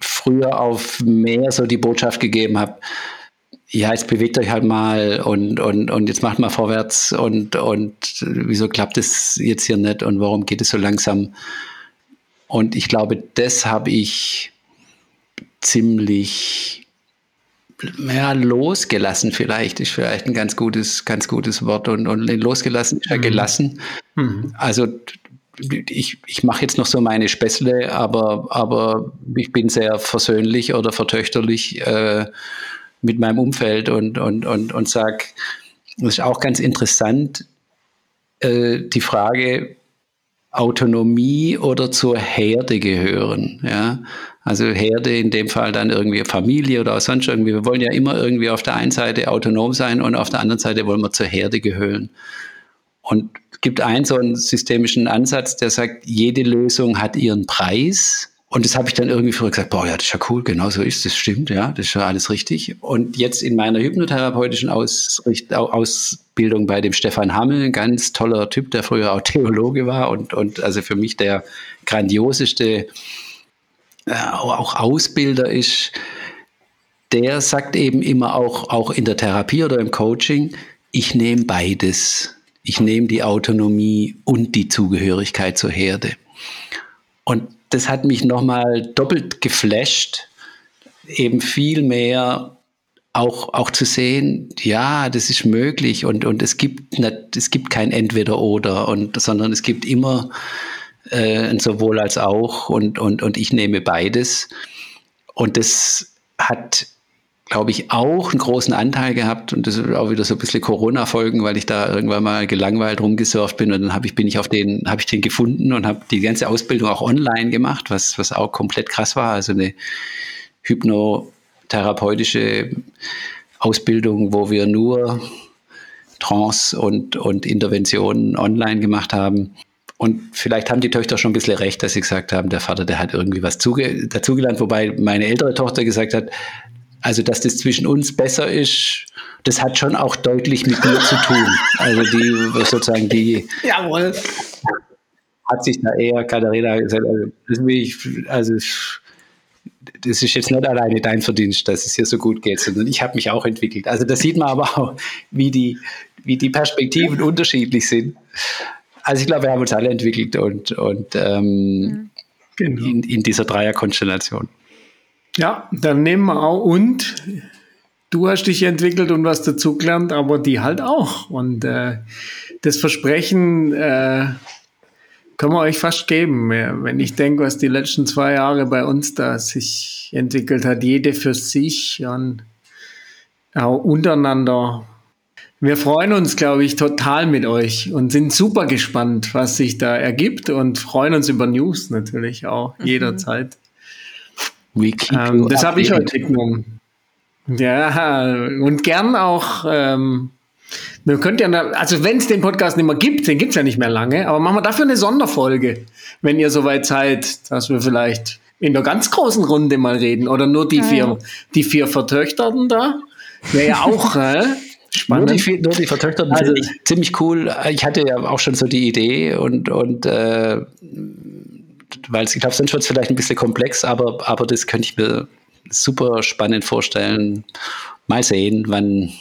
früher auf mehr so die Botschaft gegeben habe, ja, jetzt bewegt euch halt mal und, und, und jetzt macht mal vorwärts und, und wieso klappt es jetzt hier nicht und warum geht es so langsam? Und ich glaube, das habe ich ziemlich ja, losgelassen vielleicht, ist vielleicht ein ganz gutes, ganz gutes Wort. Und, und losgelassen ist ja mhm. gelassen. Mhm. Also ich, ich mache jetzt noch so meine Späßle, aber, aber ich bin sehr versöhnlich oder vertöchterlich äh, mit meinem Umfeld und, und, und, und sage, das ist auch ganz interessant, äh, die Frage, Autonomie oder zur Herde gehören. Ja? Also Herde in dem Fall dann irgendwie Familie oder sonst irgendwie. Wir wollen ja immer irgendwie auf der einen Seite autonom sein und auf der anderen Seite wollen wir zur Herde gehören. Und es gibt einen so einen systemischen Ansatz, der sagt, jede Lösung hat ihren Preis. Und das habe ich dann irgendwie früher gesagt, boah, ja, das ist ja cool, genau so ist das stimmt, ja, das ist ja alles richtig. Und jetzt in meiner hypnotherapeutischen Ausricht, Ausbildung bei dem Stefan Hammel, ein ganz toller Typ, der früher auch Theologe war und, und also für mich der grandioseste äh, auch Ausbilder ist, der sagt eben immer auch, auch in der Therapie oder im Coaching, ich nehme beides. Ich nehme die Autonomie und die Zugehörigkeit zur Herde. Und das hat mich nochmal doppelt geflasht, eben viel mehr auch, auch zu sehen, ja, das ist möglich und, und es gibt nicht, es gibt kein Entweder-Oder, sondern es gibt immer äh, ein sowohl als auch und, und, und ich nehme beides. Und das hat, glaube ich, auch einen großen Anteil gehabt und das ist auch wieder so ein bisschen Corona-Folgen, weil ich da irgendwann mal gelangweilt rumgesurft bin und dann habe ich, bin ich auf den, habe ich den gefunden und habe die ganze Ausbildung auch online gemacht, was, was auch komplett krass war. Also eine hypnotherapeutische Ausbildung, wo wir nur Trance und, und Interventionen online gemacht haben. Und vielleicht haben die Töchter schon ein bisschen recht, dass sie gesagt haben, der Vater, der hat irgendwie was dazugelernt, wobei meine ältere Tochter gesagt hat, also dass das zwischen uns besser ist, das hat schon auch deutlich mit mir zu tun. Also die sozusagen die Jawohl. hat sich da eher Katharina gesagt, also das, ich, also das ist jetzt nicht alleine dein Verdienst, dass es hier so gut geht, sondern ich habe mich auch entwickelt. Also da sieht man aber auch, wie die, wie die Perspektiven unterschiedlich sind. Also ich glaube, wir haben uns alle entwickelt und, und ähm, genau. in, in dieser Dreierkonstellation. Ja, dann nehmen wir auch und du hast dich entwickelt und was dazugelernt, aber die halt auch. Und äh, das Versprechen äh, können wir euch fast geben. Wenn ich denke, was die letzten zwei Jahre bei uns da sich entwickelt hat, jede für sich und auch untereinander wir freuen uns, glaube ich, total mit euch und sind super gespannt, was sich da ergibt und freuen uns über News natürlich auch mhm. jederzeit. Ähm, das habe ich heute genommen. Ja, und gern auch, ähm, wir könnt ja, also wenn es den Podcast nicht mehr gibt, den gibt es ja nicht mehr lange, aber machen wir dafür eine Sonderfolge, wenn ihr soweit seid, dass wir vielleicht in der ganz großen Runde mal reden oder nur die vier, die vier Vertöchterten da. Wäre ja auch, äh, Spannend. Nur die, nur die Vertöchterten also, ziemlich cool. Ich hatte ja auch schon so die Idee und, und äh, weil ich glaube, sonst wird es vielleicht ein bisschen komplex, aber, aber das könnte ich mir super spannend vorstellen. Mal sehen, wann,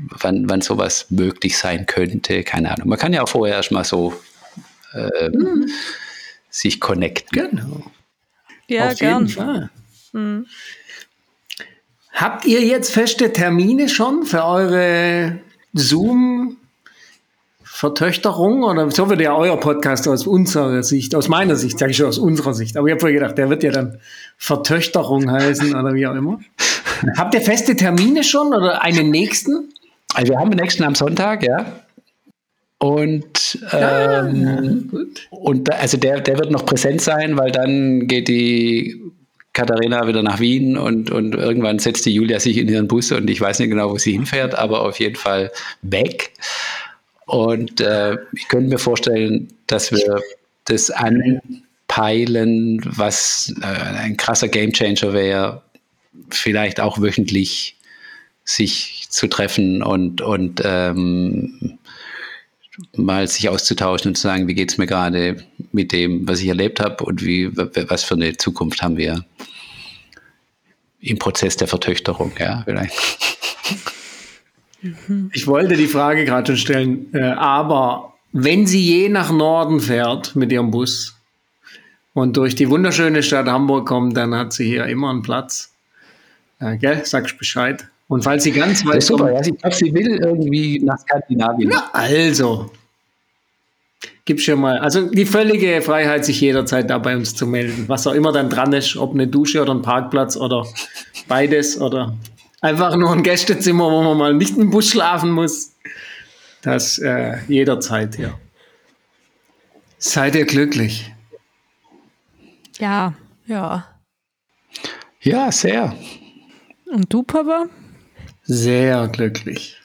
wann, wann sowas möglich sein könnte. Keine Ahnung. Man kann ja auch vorher erstmal so äh, mhm. sich connecten. Genau. Ja, Auf gern. jeden Fall. Mhm. Habt ihr jetzt feste Termine schon für eure Zoom Vertöchterung oder so wird ja euer Podcast aus unserer Sicht, aus meiner Sicht, sage ich schon aus unserer Sicht. Aber ich habe vorher gedacht, der wird ja dann Vertöchterung heißen oder wie auch immer. Habt ihr feste Termine schon oder einen nächsten? Also wir haben den nächsten am Sonntag, ja. Und, ähm, ah, und also der, der wird noch präsent sein, weil dann geht die Katharina wieder nach Wien und, und irgendwann setzt die Julia sich in ihren Bus und ich weiß nicht genau, wo sie hinfährt, aber auf jeden Fall weg. Und äh, ich könnte mir vorstellen, dass wir das anpeilen, was äh, ein krasser Gamechanger wäre, vielleicht auch wöchentlich sich zu treffen und, und ähm, mal sich auszutauschen und zu sagen, wie geht es mir gerade mit dem, was ich erlebt habe und wie, was für eine Zukunft haben wir im Prozess der Vertöchterung, ja, vielleicht. Ich wollte die Frage gerade schon stellen, äh, aber wenn sie je nach Norden fährt mit ihrem Bus und durch die wunderschöne Stadt Hamburg kommt, dann hat sie hier immer einen Platz. Äh, gell? Sagst Bescheid. Und falls sie ganz weit super, kommt, ja, ich glaube, sie will irgendwie nach Skandinavien. Na, also. Gibt's schon mal. Also die völlige Freiheit, sich jederzeit da bei uns zu melden. Was auch immer dann dran ist, ob eine Dusche oder ein Parkplatz oder beides oder einfach nur ein Gästezimmer, wo man mal nicht im Bus schlafen muss. Das äh, jederzeit, ja. Seid ihr glücklich? Ja. Ja. Ja, sehr. Und du, Papa? Sehr glücklich.